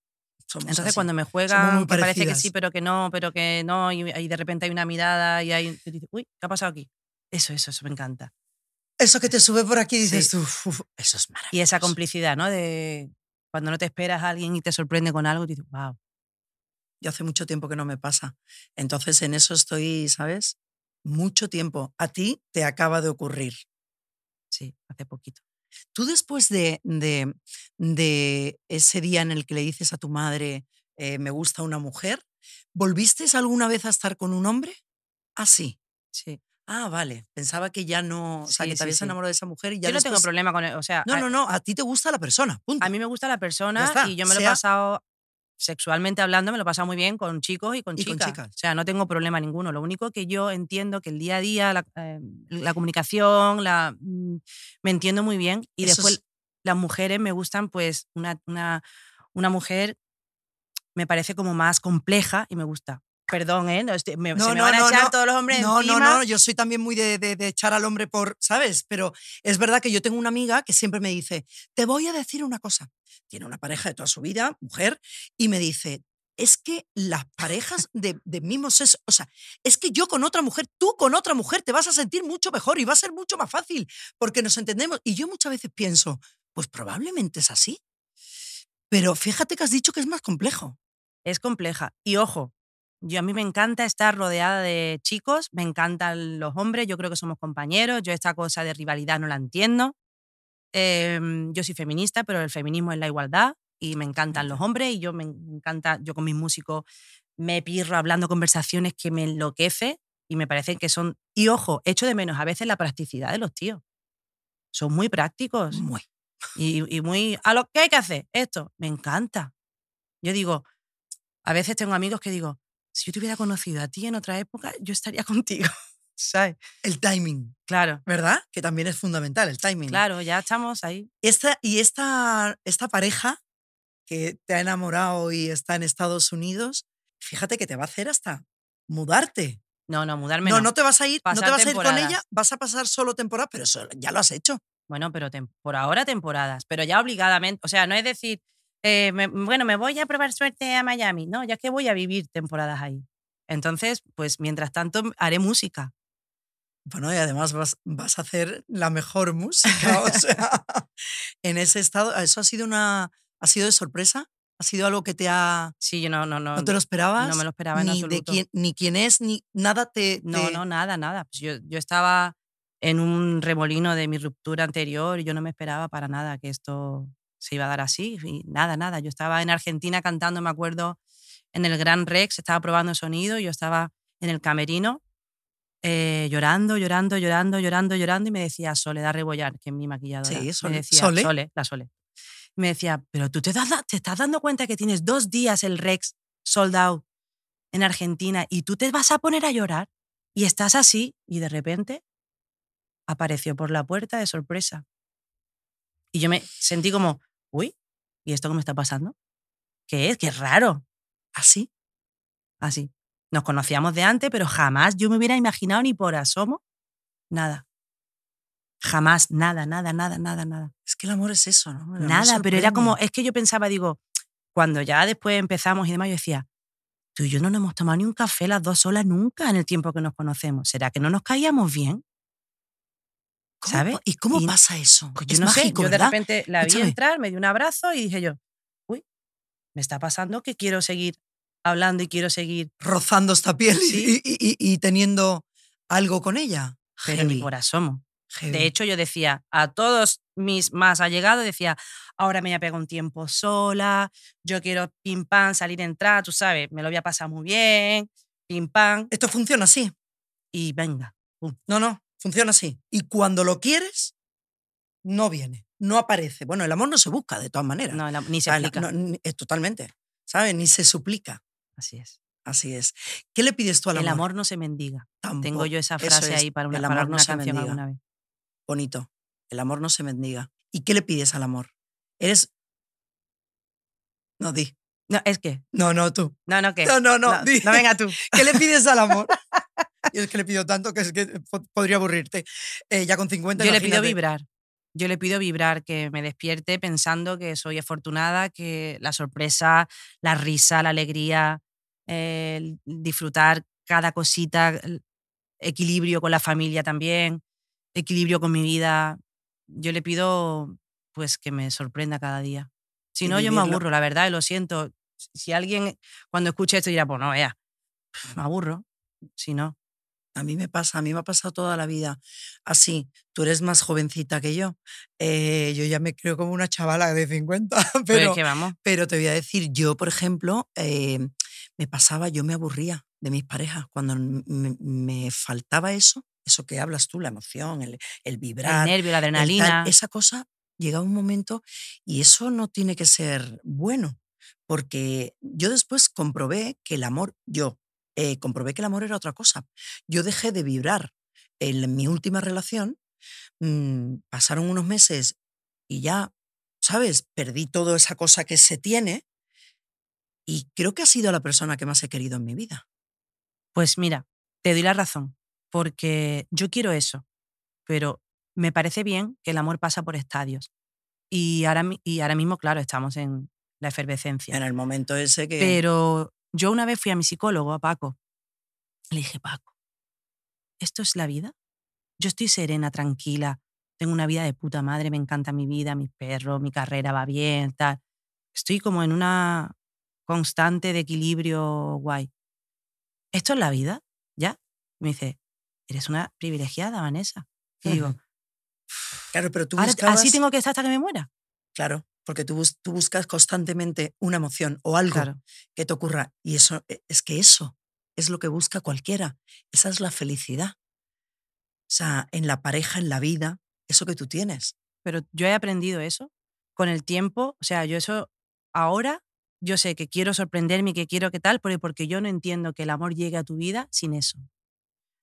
Somos Entonces así. cuando me juegan, que parece que sí, pero que no, pero que no, y, y de repente hay una mirada y hay... y dices, Uy, ¿qué ha pasado aquí? Eso, eso, eso me encanta. Eso que te sube por aquí dices Sí. "Uf, uf, eso es maravilloso. Y esa complicidad, ¿no? De cuando no te esperas a alguien y te sorprende con algo, dices, wow. Yo hace mucho tiempo que no me pasa. Entonces en eso estoy, ¿sabes? Mucho tiempo. A ti te acaba de ocurrir. Sí, hace poquito. Tú después de, de, de ese día en el que le dices a tu madre, eh, me gusta una mujer, ¿volviste alguna vez a estar con un hombre? Ah, sí. Sí. Ah, vale. Pensaba que ya no, o sea, Sí, que te habías sí. enamorado de esa mujer y ya Yo no tengo después- problema con... el- O sea, No, no, no, a ti te gusta la persona, punto. A mí me gusta la persona y yo me lo he pasado sexualmente hablando, me lo he pasado muy bien con chicos y con, Y con chicas. chicas. O sea, no tengo problema ninguno. Lo único que yo entiendo que el día a día, la, eh, la comunicación, la, mm, me entiendo muy bien. Y Eso después es- las mujeres me gustan, pues, una, una, una mujer me parece como más compleja y me gusta. Perdón, ¿eh? No, estoy- me, No, se me no, van a no, echar no. todos los hombres No, encima. no, no, yo soy también muy de, de- de echar al hombre por, ¿sabes? Pero es verdad que yo tengo una amiga que siempre me dice, te voy a decir una cosa. Tiene una pareja de toda su vida, mujer, y me dice, es que las parejas de, de mismo sexo, o sea, es que yo con otra mujer, tú con otra mujer te vas a sentir mucho mejor y va a ser mucho más fácil porque nos entendemos. Y yo muchas veces pienso, pues probablemente es así. Pero fíjate que has dicho que es más complejo. es compleja. Y ojo, yo a mí me encanta estar rodeada de chicos, me encantan los hombres, yo creo que somos compañeros, yo esta cosa de rivalidad no la entiendo. Em, yo soy feminista, pero el feminismo es la igualdad y me encantan los hombres y yo me, me encanta, yo con mis músicos me pirro hablando conversaciones que me enloquece y me parecen que son, y ojo, echo de menos a veces la practicidad de los tíos. Son muy prácticos Muy. y, y muy, a lo que hay que hacer, esto, me encanta. Yo digo, a veces tengo amigos que digo, si yo te hubiera conocido a ti en otra época, yo estaría contigo, ¿sabes? El timing, Claro, ¿verdad? Que también es fundamental, el timing. claro, ya estamos ahí. Esta, y esta, esta pareja que te ha enamorado y está en Estados Unidos, fíjate que te va a hacer hasta mudarte. No, no, mudarme No, no. no te vas a ir, no Pasar te vas a ir con ella, vas a pasar solo temporada, pero eso ya lo has hecho. Bueno, pero por ahora temporadas, pero ya obligadamente. O sea, no es decir, eh, me- bueno, me voy a probar suerte a Miami. No, ya que voy a vivir temporadas ahí. Entonces, pues mientras tanto haré música. Bueno, y además vas, vas a hacer la mejor música. o sea, en ese estado, ¿eso ha sido una, ha sido de sorpresa? ¿Ha sido algo que te ha, Sí, yo no, no, no. no te lo esperabas? no me lo esperaba en ni de absoluto. quién, ni quién es, ni nada te, No, te- no, nada, nada. Pues yo, yo estaba en un remolino de mi ruptura anterior y yo no me esperaba para nada que esto se iba a dar así. Y nada, nada. Yo estaba en Argentina cantando, me acuerdo, en el Gran Rex, estaba probando sonido y yo estaba en el camerino eh, llorando, llorando, llorando, llorando, llorando y me decía Soledad Rebollar, que es mi maquilladora. Sí, Sole- Me decía, Sole. Sole, la Sole. Me decía, pero tú te, das- te estás dando cuenta que tienes dos días el Rex sold out en Argentina y tú te vas a poner a llorar y estás así y de repente apareció por la puerta de sorpresa. Y yo me sentí como, uy, ¿y esto qué me está pasando? ¿Qué es? Qué raro. Así, así. Nos conocíamos de antes, pero jamás yo me hubiera imaginado ni por asomo nada. Jamás, nada, nada, nada, nada, nada. Es que el amor es eso, ¿no? El Nada, pero era como, es que yo pensaba, digo, cuando ya después empezamos y demás, yo decía, tú y yo no nos hemos tomado ni un café las dos solas nunca en el tiempo que nos conocemos. ¿Será que no nos caíamos bien? ¿Cómo ¿sabes? ¿Y cómo Y- pasa eso? Yo es no mágico, sé, yo de ¿verdad? repente la vi Escúchame. entrar, me dio un abrazo y dije yo, uy, me está pasando que quiero seguir hablando y quiero seguir, Rozando esta piel y- Sí. y, y- y teniendo algo con ella. pero ni Heavy, por asomo. heavy. De hecho, yo decía a todos mis más allegados, decía, ahora me voy a pegar un tiempo sola, yo quiero pim pam, salir, entrar, tú sabes, me lo voy a pasar muy bien, pim pam, Esto funciona así. y venga. No, no, funciona así. Y cuando lo quieres, no viene, no aparece. Bueno, el amor no se busca de todas maneras. No, ni se Ah, explica. no, ni- es totalmente, ¿sabes? Ni se suplica. Así es. Así es. ¿Qué le pides tú al El amor? amor no se mendiga. Tengo yo esa frase es, ahí para una, el para amor no una se canción mendiga. alguna vez. Bonito. El amor no se mendiga. ¿Y qué le pides al amor? Eres. No, di. No, es que, No, no, tú. no, no, que. No, no, no. no, di. no, venga tú. ¿Qué le pides al amor? Y es que le pido tanto que es que po- podría aburrirte. Eh, ya con 50 Yo le pido imagínate. vibrar. Yo le pido vibrar, que me despierte pensando que soy afortunada, que la sorpresa, la risa, la alegría, el disfrutar cada cosita, equilibrio con la familia también, equilibrio con mi vida. Yo le pido pues que me sorprenda cada día. Si no, yo me aburro, la verdad, y lo siento. Si alguien cuando escuche esto dirá, pues no, vea, me aburro. Si no, A mí me pasa, a mí me ha pasado toda la vida así. Tú eres más jovencita que yo. Eh, yo ya me creo como una chavala de 50, pero pero, es que vamos. pero te voy a decir, yo, por ejemplo, eh, me pasaba, yo me aburría de mis parejas. Cuando me, me faltaba eso, eso que hablas tú, la emoción, el, el El vibrar, nervio, la tal, adrenalina. esa cosa llega un momento y eso no tiene que ser bueno, porque yo después comprobé que el amor, yo eh, comprobé que el amor era otra cosa. Yo dejé de vibrar en mi última relación, mm, pasaron unos meses y ya, ¿sabes? Perdí toda esa cosa que se tiene y creo que ha sido la persona que más he querido en mi vida. Pues mira, te doy la razón, porque yo quiero eso, pero me parece bien que el amor pasa por estadios. Y ahora, y ahora mismo, claro, estamos en la efervescencia. En el momento ese que... Pero yo una vez fui a mi psicólogo, a Paco, le dije, Paco, ¿esto es la vida? Yo estoy serena, tranquila, tengo una vida de puta madre, me encanta mi vida, mis perros, mi carrera va bien, tal. Estoy como en una constante de equilibrio guay. ¿Esto es la vida? ¿Ya? Me dice, eres una privilegiada, Vanessa. Y digo. Claro, pero tú "Ahora, buscabas... así tengo que estar hasta que me muera. Claro, porque tú, bus- tú buscas constantemente una emoción o algo Claro. que te ocurra. Y eso e- es que eso es lo que busca cualquiera. Esa es la felicidad. O sea, en la pareja, en la vida, eso que tú tienes. pero yo he aprendido eso con el tiempo. O sea, yo eso ahora, yo sé que quiero sorprenderme y que quiero que tal, pero porque yo no entiendo que el amor llegue a tu vida sin eso.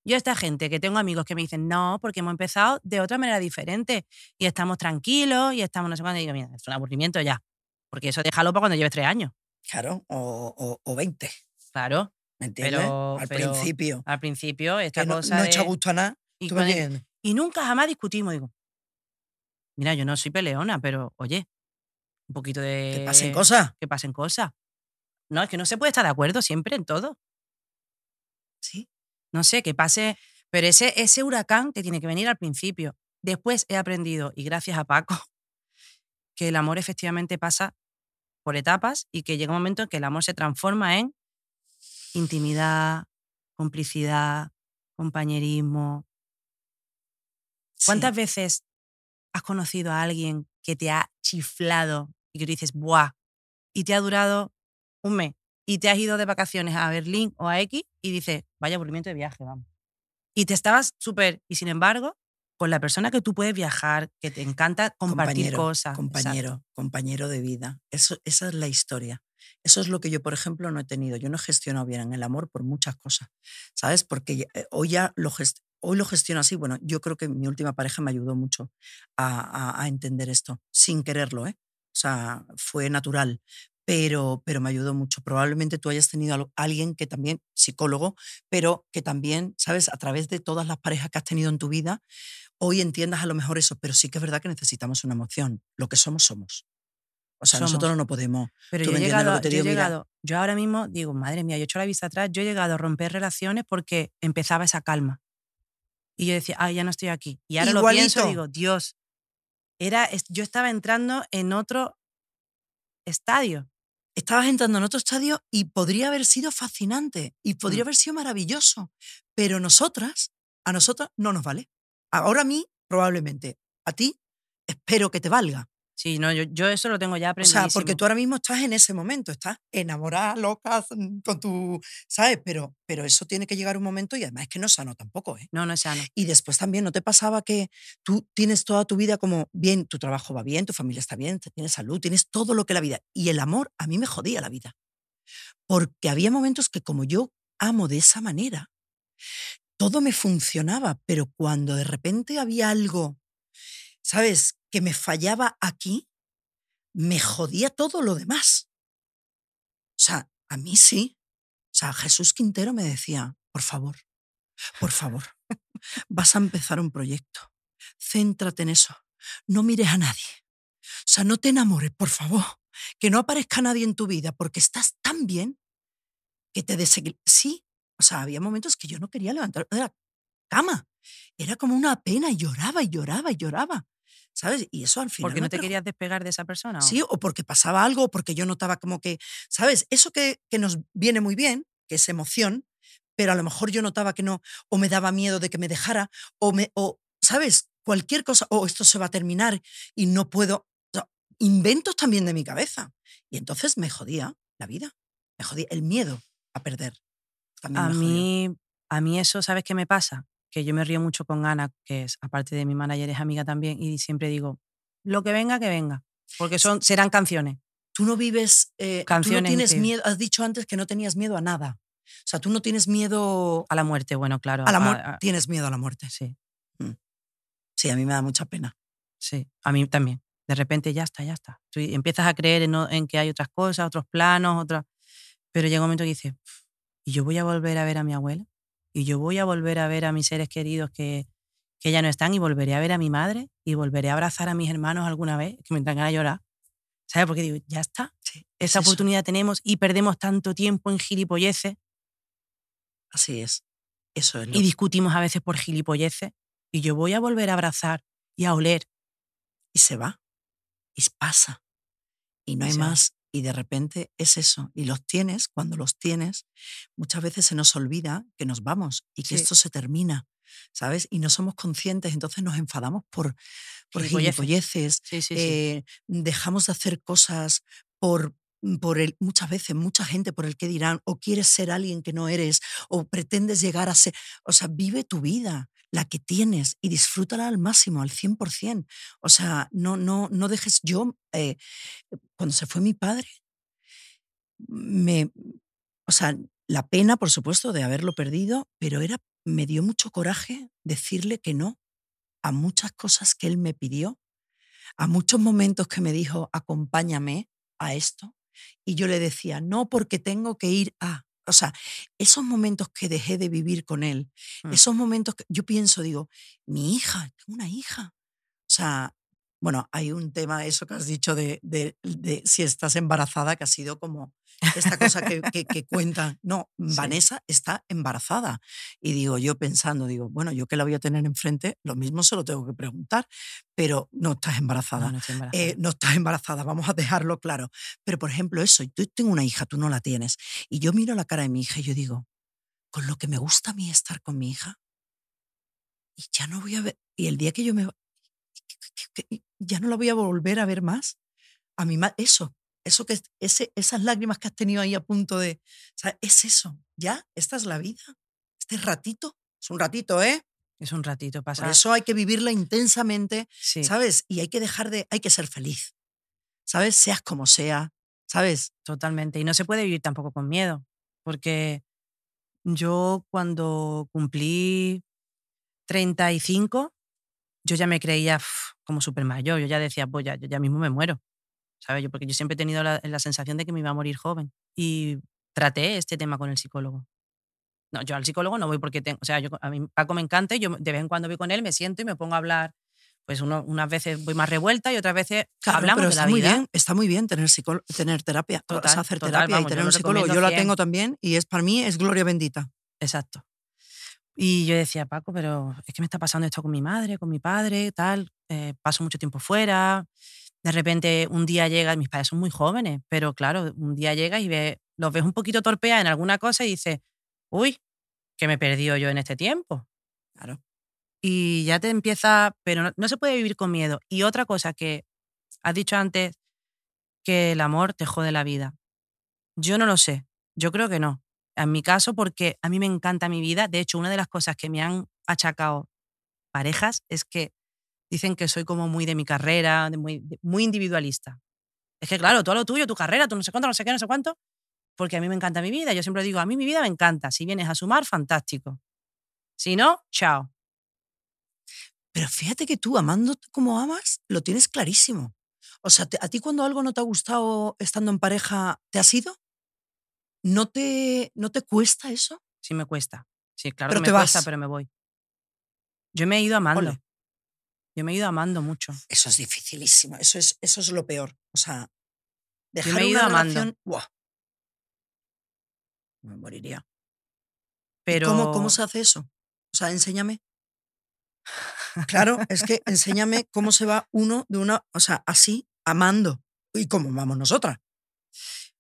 Yo esta gente que tengo amigos que me dicen, no, porque hemos empezado de otra manera diferente y estamos tranquilos y estamos no sé cuándo. Y digo, mira, es un aburrimiento ya. Porque eso déjalo para cuando lleves tres años. Claro, o, o, o 20. Claro, ¿Me entiendes? Pero- Al pero principio. al principio esta Que no, cosa no de- echa gusto a nada. y, ¿Tú con me el- entiendes? y nunca jamás discutimos. Digo, mira, yo no soy peleona, pero oye, un poquito de... Que pasen cosas. que pasen cosas. No, es que no se puede estar de acuerdo siempre en todo. Sí. No sé, que pase. Pero ese, ese huracán que tiene que venir al principio. Después he aprendido, y gracias a Paco, que el amor efectivamente pasa por etapas y que llega un momento en que el amor se transforma en intimidad, complicidad, compañerismo. ¿Cuántas sí. veces has conocido a alguien que te ha chiflado y que dices, ¡buah! Y te ha durado un mes y te has ido de vacaciones a Berlín o a X y dices, vaya aburrimiento de viaje, vamos. Y te estabas súper, y sin embargo, con la persona que tú puedes viajar, que te encanta compartir compañero, cosas. Compañero, exacto. compañero de vida. Eso, esa es la historia. Eso es lo que yo, por ejemplo, no he tenido. Yo no he gestionado bien el amor por muchas cosas, ¿sabes? Porque eh, hoy ya lo, hoy lo gestiono así. Bueno, yo creo que mi última pareja me ayudó mucho a, a entender esto, sin quererlo, ¿eh? O sea, fue natural, pero, pero me ayudó mucho. Probablemente tú hayas tenido a alguien que también, psicólogo, pero que también, ¿sabes? A través de todas las parejas que has tenido en tu vida, hoy entiendas a lo mejor eso, pero sí que es verdad que necesitamos una emoción. Lo que somos, somos. O sea, nosotros no podemos. Pero yo he llegado, yo, he llegado yo ahora mismo digo, madre mía, yo he hecho la vista atrás, yo he llegado a romper relaciones porque empezaba esa calma. Y yo decía, ay, ya no estoy aquí. Y ahora lo pienso y digo, Dios, era, yo estaba entrando en otro estadio. Estabas entrando en otro estadio y podría haber sido fascinante y podría mm. haber sido maravilloso. Pero nosotras, a nosotras no nos vale. Ahora a mí, probablemente. A ti, espero que te valga. Sí, no, yo, yo eso lo tengo ya aprendido. O sea, porque tú ahora mismo estás en ese momento, estás enamorada, loca, mm, con tu, ¿sabes? Pero, pero eso tiene que llegar un momento y además es que no es sano tampoco, ¿eh? No, no es sano. Y después también, ¿no te pasaba que tú tienes toda tu vida como bien, tu trabajo va bien, tu familia está bien, tienes salud, tienes todo lo que la vida. Y el amor a mí me jodía la vida. Porque había momentos que como yo amo de esa manera, todo me funcionaba, pero cuando de repente había algo, ¿sabes? Que me fallaba aquí, me jodía todo lo demás. O sea, a mí sí. O sea, Jesús Quintero me decía, por favor, por favor, vas a empezar un proyecto. Céntrate en eso. No mires a nadie. O sea, no te enamores, por favor. Que no aparezca nadie en tu vida porque estás tan bien que te desequilibras. Sí, o sea, había momentos que yo no quería levantar de la cama. Era como una pena lloraba y lloraba y lloraba. ¿Sabes? Y eso al final... ¿Porque no te querías despegar de esa persona? Sí, o porque pasaba algo, o porque yo notaba como que, ¿sabes? Eso que, que nos viene muy bien, que es emoción, pero a lo mejor yo notaba que no, o me daba miedo de que me dejara, o, me, o ¿sabes? Cualquier cosa, o esto se va a terminar y no puedo... inventos también de mi cabeza. Y entonces me jodía la vida, me jodía el miedo a perder. a, mí, a mí eso, ¿sabes qué me pasa? Que yo me río mucho con Ana, que es, aparte de mi manager, es amiga también, y siempre digo, lo que venga, que venga, porque son, serán canciones. Tú no vives, eh, canciones. Tú no tienes miedo, has dicho antes que no tenías miedo a nada. O sea, tú no tienes miedo... A la muerte, bueno, claro. A la muerte. Tienes miedo a la muerte. Sí. Mm. Sí, a mí me da mucha pena. Sí, a mí también. De repente ya está, ya está. Tú empiezas a creer en, en que hay otras cosas, otros planos, otras... Pero llega un momento que dices, ¿y yo voy a volver a ver a mi abuela? Y yo voy a volver a ver a mis seres queridos que, que ya no están y volveré a ver a mi madre y volveré a abrazar a mis hermanos alguna vez, que me entran a llorar. ¿Sabes? Porque digo, ya está. Esa oportunidad tenemos y perdemos tanto tiempo en gilipolleces. Así es. Eso es. Y discutimos a veces por gilipolleces. Y yo voy a volver a abrazar y a oler. Y se va. Y pasa. Y no hay más y de repente es eso. Y los tienes, cuando los tienes, muchas veces se nos olvida que nos vamos y que esto se termina, ¿sabes? Y no somos conscientes, entonces nos enfadamos por, por gilipolleces, eh, dejamos de hacer cosas por, por el, muchas veces, mucha gente por el que dirán, o quieres ser alguien que no eres, o pretendes llegar a ser, o sea, vive tu vida, la que tienes, y disfrútala al máximo, al 100%. O sea, no, no, no dejes, yo, eh, cuando se fue mi padre, me, o sea, la pena, por supuesto, de haberlo perdido, pero era, me dio mucho coraje decirle que no a muchas cosas que él me pidió, a muchos momentos que me dijo, acompáñame a esto, y yo le decía, no porque tengo que ir a, o sea, esos momentos que dejé de vivir con él, mm. esos momentos que yo pienso, digo, mi hija, tengo una hija. O sea, bueno, hay un tema, eso que has dicho de, de, si estás embarazada, que ha sido como esta cosa que, que, cuentan. No, Vanessa está embarazada. Y digo, yo pensando, digo, bueno, yo que la voy a tener enfrente, lo mismo se lo tengo que preguntar, pero no estás embarazada. No, eh, no estás embarazada, vamos a dejarlo claro. Pero, por ejemplo, eso, yo tengo una hija, tú no la tienes. Y yo miro la cara de mi hija y yo digo, con lo que me gusta a mí estar con mi hija, y ya no voy a ver, y el día que yo me ya no la voy a volver a ver más. A mi eso, eso que ese, esas lágrimas que has tenido ahí a punto de, es eso, ya, esta es la vida. Este ratito, es un ratito, ¿eh? Es un ratito pasar. Por eso hay que vivirla intensamente, ¿sabes? Y hay que dejar de, hay que ser feliz, ¿sabes? Seas como sea, ¿sabes? Totalmente. Y no se puede vivir tampoco con miedo, porque yo cuando cumplí 35, yo ya me creía como súper mayor, yo ya decía, pues ya, yo ya mismo me muero, ¿sabes? Yo, porque yo siempre he tenido la, la sensación de que me iba a morir joven. Y traté este tema con el psicólogo. No, yo al psicólogo no voy porque tengo, o sea, yo, a mí Paco me encanta y yo de vez en cuando voy con él, me siento y me pongo a hablar. Pues uno, unas veces voy más revuelta y otras veces Claro, hablamos pero de está la muy vida. bien, está muy bien tener, tener terapia, Total, hacer total, terapia vamos, y tener un psicólogo. Yo la 100. tengo también y es para mí es gloria bendita. Exacto. Y yo decía, Paco, pero es que me está pasando esto con mi madre, con mi padre, tal. eh, paso mucho tiempo fuera. De repente un día llega, mis padres son muy jóvenes, pero claro, un día llegas y ve, los ves un poquito torpeados en alguna cosa y dices, uy, que me he perdido yo en este tiempo. Claro. Y ya te empieza, pero no, no se puede vivir con miedo. Y otra cosa que has dicho antes, que el amor te jode la vida. Yo no lo sé, yo creo que no. En mi caso, porque a mí me encanta mi vida. De hecho, una de las cosas que me han achacado parejas es que dicen que soy como muy de mi carrera, muy, individualista. Es que, claro, a lo tuyo, tu carrera, tú no sé cuánto, no sé qué, no sé cuánto, porque a mí me encanta mi vida. Yo siempre digo, a mí mi vida me encanta. Si vienes a sumar, fantástico. Si no, chao. Pero fíjate que tú, amándote como amas, lo tienes clarísimo. O sea, ¿a ti cuando algo no te ha gustado estando en pareja, te ha sido? ¿No te, ¿No te cuesta eso? Sí me cuesta. Sí, claro Pero que te me cuesta, vas. pero me voy. Yo me he ido amando. Ole. Yo me he ido amando mucho. Eso es dificilísimo. Eso es, eso es lo peor. O sea, dejar me he ido una amando. relación. ¡buah! Me moriría. ¿Y Pero ¿Cómo, ¿Cómo se hace eso? O sea, enséñame. Claro, es que enséñame cómo se va uno de una, o sea, así, amando. Y cómo vamos nosotras.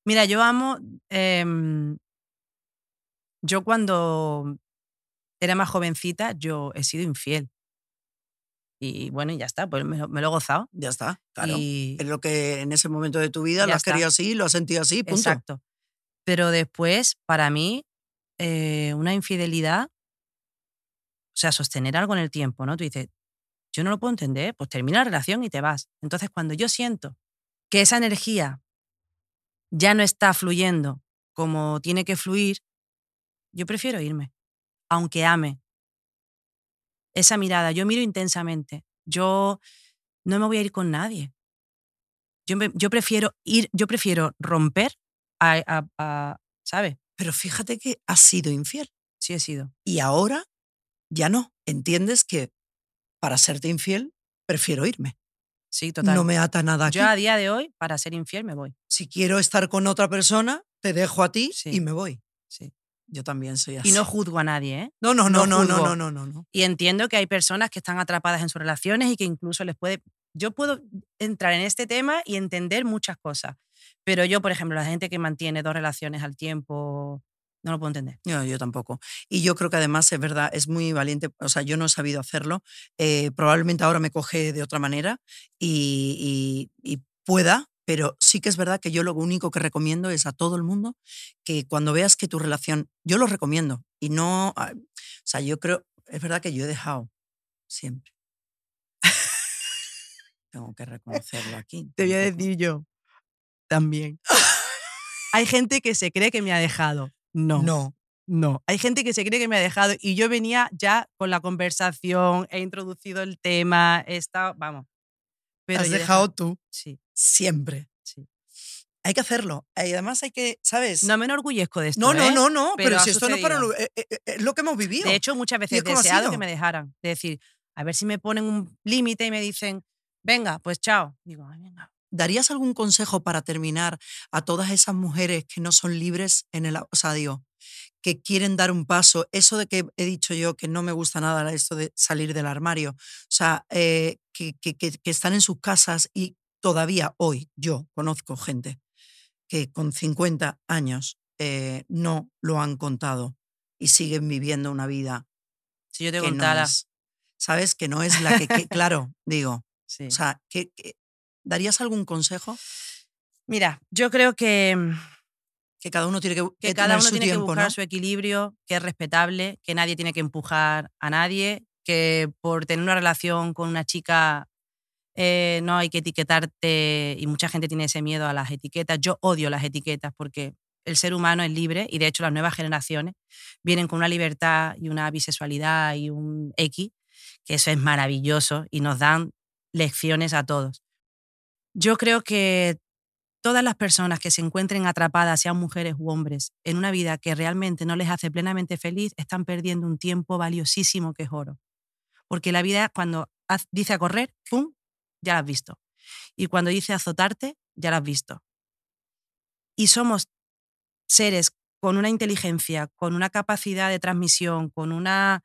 Mira, yo amo. em, yo cuando era más jovencita, yo he sido infiel. Y bueno, ya está, pues me, lo- me lo he gozado. Ya está, claro. Y, Es lo que en ese momento de tu vida lo has está. querido así, lo has sentido así, punto. exacto. Pero después, para mí, eh, una infidelidad, o sea, sostener algo en el tiempo, ¿no? Tú dices, yo no lo puedo entender, pues termina la relación y te vas. Entonces, cuando yo siento que esa energía ya no está fluyendo como tiene que fluir, yo prefiero irme, aunque ame. Esa mirada, yo miro intensamente. Yo no me voy a ir con nadie. Yo, prefiero ir, yo prefiero romper a, a- a- ¿sabes? Pero fíjate que has sido infiel. Sí he sido. Y ahora ya no. Entiendes que para serte infiel prefiero irme. Sí, total. No me ata nada aquí. yo a día de hoy, para ser infiel, me voy. Si quiero estar con otra persona, te dejo a ti Sí. y me voy. Sí. Yo también soy así. Y no juzgo a nadie, ¿eh? no, no, no, no no, no, no, no, no. Y entiendo que hay personas que están atrapadas en sus relaciones y que incluso les puede... Yo puedo entrar en este tema y entender muchas cosas. Pero yo, por ejemplo, la gente que mantiene dos relaciones al tiempo, no lo puedo entender. No, yo tampoco. Y yo creo que además es verdad, es muy valiente. O sea, yo no he sabido hacerlo. eh, probablemente ahora me coge de otra manera y, y- y pueda, pero sí que es verdad que yo lo único que recomiendo es a todo el mundo que cuando veas que tu relación, yo lo recomiendo y no, ah, o sea, yo creo, es verdad que yo he dejado siempre. Tengo que reconocerlo aquí. tampoco. yo también. hay gente que se cree que me ha dejado. No. No, No, hay gente que se cree que me ha dejado y yo venía ya con la conversación, he introducido el tema, he estado, vamos. Pero has dejado tú Sí, siempre. sí. Hay que hacerlo. Y además hay que, ¿sabes? No me enorgullezco de esto. No, no, ¿eh? no, no, pero, si esto no para sucedido. lo- eh, eh, es lo que hemos vivido. De hecho, muchas veces es he deseado que me dejaran. De decir, a ver si me ponen un límite y me dicen, venga, pues chao. Digo, "Ay, venga. ¿Darías algún consejo para terminar a todas esas mujeres que no son libres en el, o sea, digo, que quieren dar un paso? Eso de que he dicho yo que no me gusta nada esto de salir del armario, o sea, eh, que, que- que- que están en sus casas y todavía hoy yo conozco gente que con 50 años eh, no lo han contado y siguen viviendo una vida Si yo te que no contara. es, ¿sabes? Que no es la que, que- claro, digo, sí. o sea, que, que- ¿darías algún consejo? Mira, yo creo que, mm, Que cada uno tiene que, que que cada uno tiene que buscar ¿no? su equilibrio, que es respetable, que nadie tiene que empujar a nadie, que por tener una relación con una chica eh, no hay que etiquetarte y mucha gente tiene ese miedo a las etiquetas. Yo odio las etiquetas porque el ser humano es libre y de hecho las nuevas generaciones vienen con una libertad y una bisexualidad y un X, que eso es maravilloso y nos dan lecciones a todos. Yo creo que todas las personas que se encuentren atrapadas, sean mujeres u hombres, en una vida que realmente no les hace plenamente feliz, están perdiendo un tiempo valiosísimo que es oro. Porque la vida, cuando dice a correr, ¡pum!, ya la has visto. Y cuando dice azotarte, ya la has visto. Y somos seres con una inteligencia, con una capacidad de transmisión, con una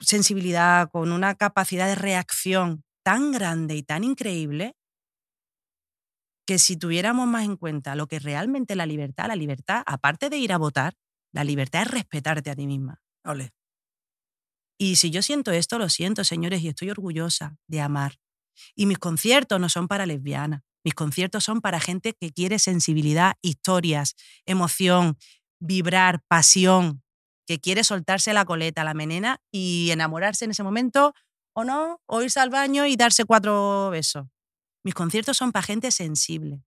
sensibilidad, con una capacidad de reacción tan grande y tan increíble que si tuviéramos más en cuenta lo que es realmente la libertad, la libertad, aparte de ir a votar, la libertad es respetarte a ti misma. Ole. Y si yo siento esto, lo siento, señores, y estoy orgullosa de amar. Y mis conciertos no son para lesbianas, mis conciertos son para gente que quiere sensibilidad, historias, emoción, vibrar, pasión, que quiere soltarse la coleta, la menena y enamorarse en ese momento o no, o irse al baño y darse cuatro besos. Mis conciertos son para gente sensible.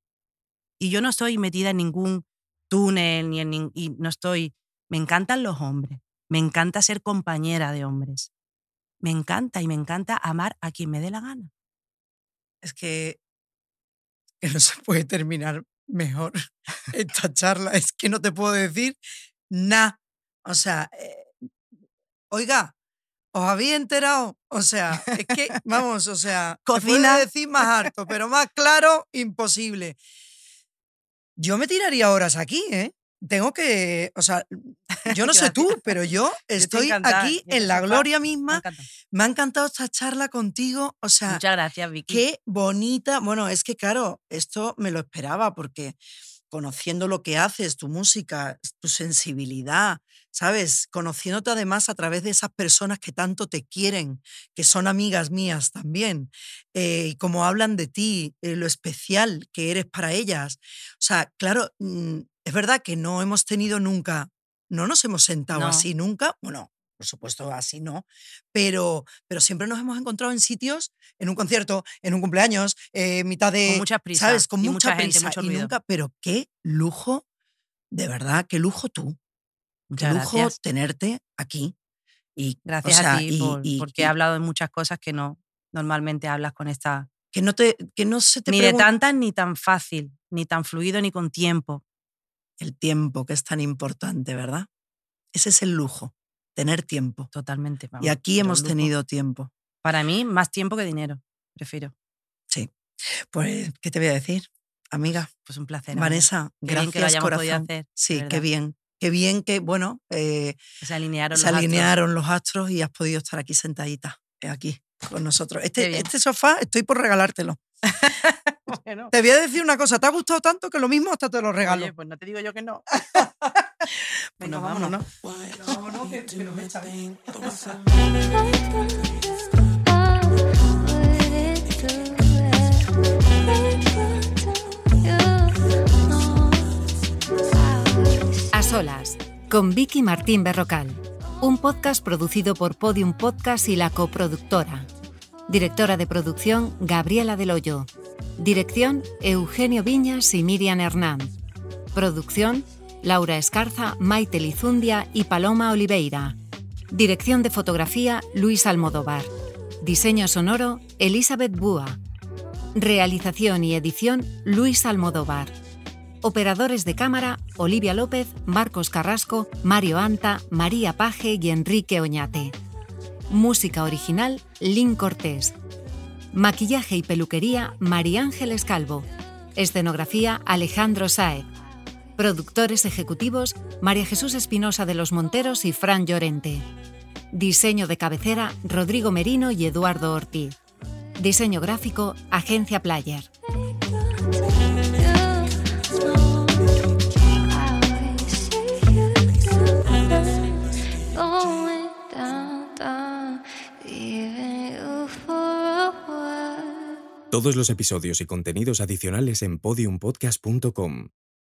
Y yo no estoy metida en ningún túnel, ni en y no estoy... Me encantan los hombres. Me encanta ser compañera de hombres. Me encanta y me encanta amar a quien me dé la gana. Es que, que no se puede terminar mejor esta charla. Es que no te puedo decir nada. O sea, eh, oiga, ¿Os habéis enterado? O sea, es que, vamos, o sea, cocina. decir más harto, pero más claro, imposible. Yo me tiraría horas aquí, ¿eh? Tengo que, o sea, yo no sé tú, pero yo estoy aquí en la gloria misma. Me, ha encantado esta charla contigo, o sea. Muchas gracias, Vicky. Qué bonita. Bueno, es que claro, esto me lo esperaba porque conociendo lo que haces, tu música, tu sensibilidad, ¿sabes? Conociéndote además a través de esas personas que tanto te quieren, que son amigas mías también, eh, y como hablan de ti, eh, lo especial que eres para ellas. O sea, claro, mm, es verdad que no hemos tenido nunca, no nos hemos sentado así nunca, bueno, por supuesto, así no, pero, pero siempre nos hemos encontrado en sitios, en un concierto, en un cumpleaños, eh, mitad de. Con mucha prisa. ¿Sabes? Con mucha, gente, prisa. Mucho y nunca, pero qué lujo, de verdad, qué lujo tú. qué lujo tenerte aquí. Y, gracias a ti, porque he hablado de muchas cosas que no normalmente hablas con esta. Que no, te, que no se te Ni de tantas, ni tan fácil, ni tan fluido, ni con tiempo. El tiempo, que es tan importante, ¿verdad? Ese es el lujo tener tiempo. Totalmente. y aquí hemos tenido tiempo. Para mí, más tiempo que dinero, prefiero. Sí. Pues, ¿qué te voy a decir, amiga? Pues un placer. Vanessa, gracias, que lo corazón. hacer. Sí, qué bien. Qué bien que, bueno, eh, se alinearon, se los, alinearon astros. los astros y has podido estar aquí sentadita, eh, aquí, con nosotros. Este, este sofá estoy por regalártelo. Te voy a decir una cosa, te ha gustado tanto que lo mismo hasta te lo regalo. Oye, pues no te digo yo que no. Venga, vámonos. A solas, con Vicky Martín Berrocal. Un podcast producido por Podium Podcast y la coproductora. Directora de producción Gabriela Del Hoyo. Dirección Eugenio Viñas y Miriam Hernán. Producción Laura Escarza, Maite Lizundia y Paloma Oliveira. Dirección de fotografía Luis Almodóvar. Diseño sonoro Elizabeth Búa. Realización y edición Luis Almodóvar. Operadores de cámara Olivia López, Marcos Carrasco, Mario Anta, María Paje y Enrique Oñate. Música original, Lynn Cortés. Maquillaje y peluquería, María Ángeles Calvo. Escenografía, Alejandro Saez. Productores ejecutivos, María Jesús Espinosa de los Monteros y Fran Llorente. Diseño de cabecera, Rodrigo Merino y Eduardo Ortiz. Diseño gráfico, Agencia Player. Todos los episodios y contenidos adicionales en podiumpodcast.com.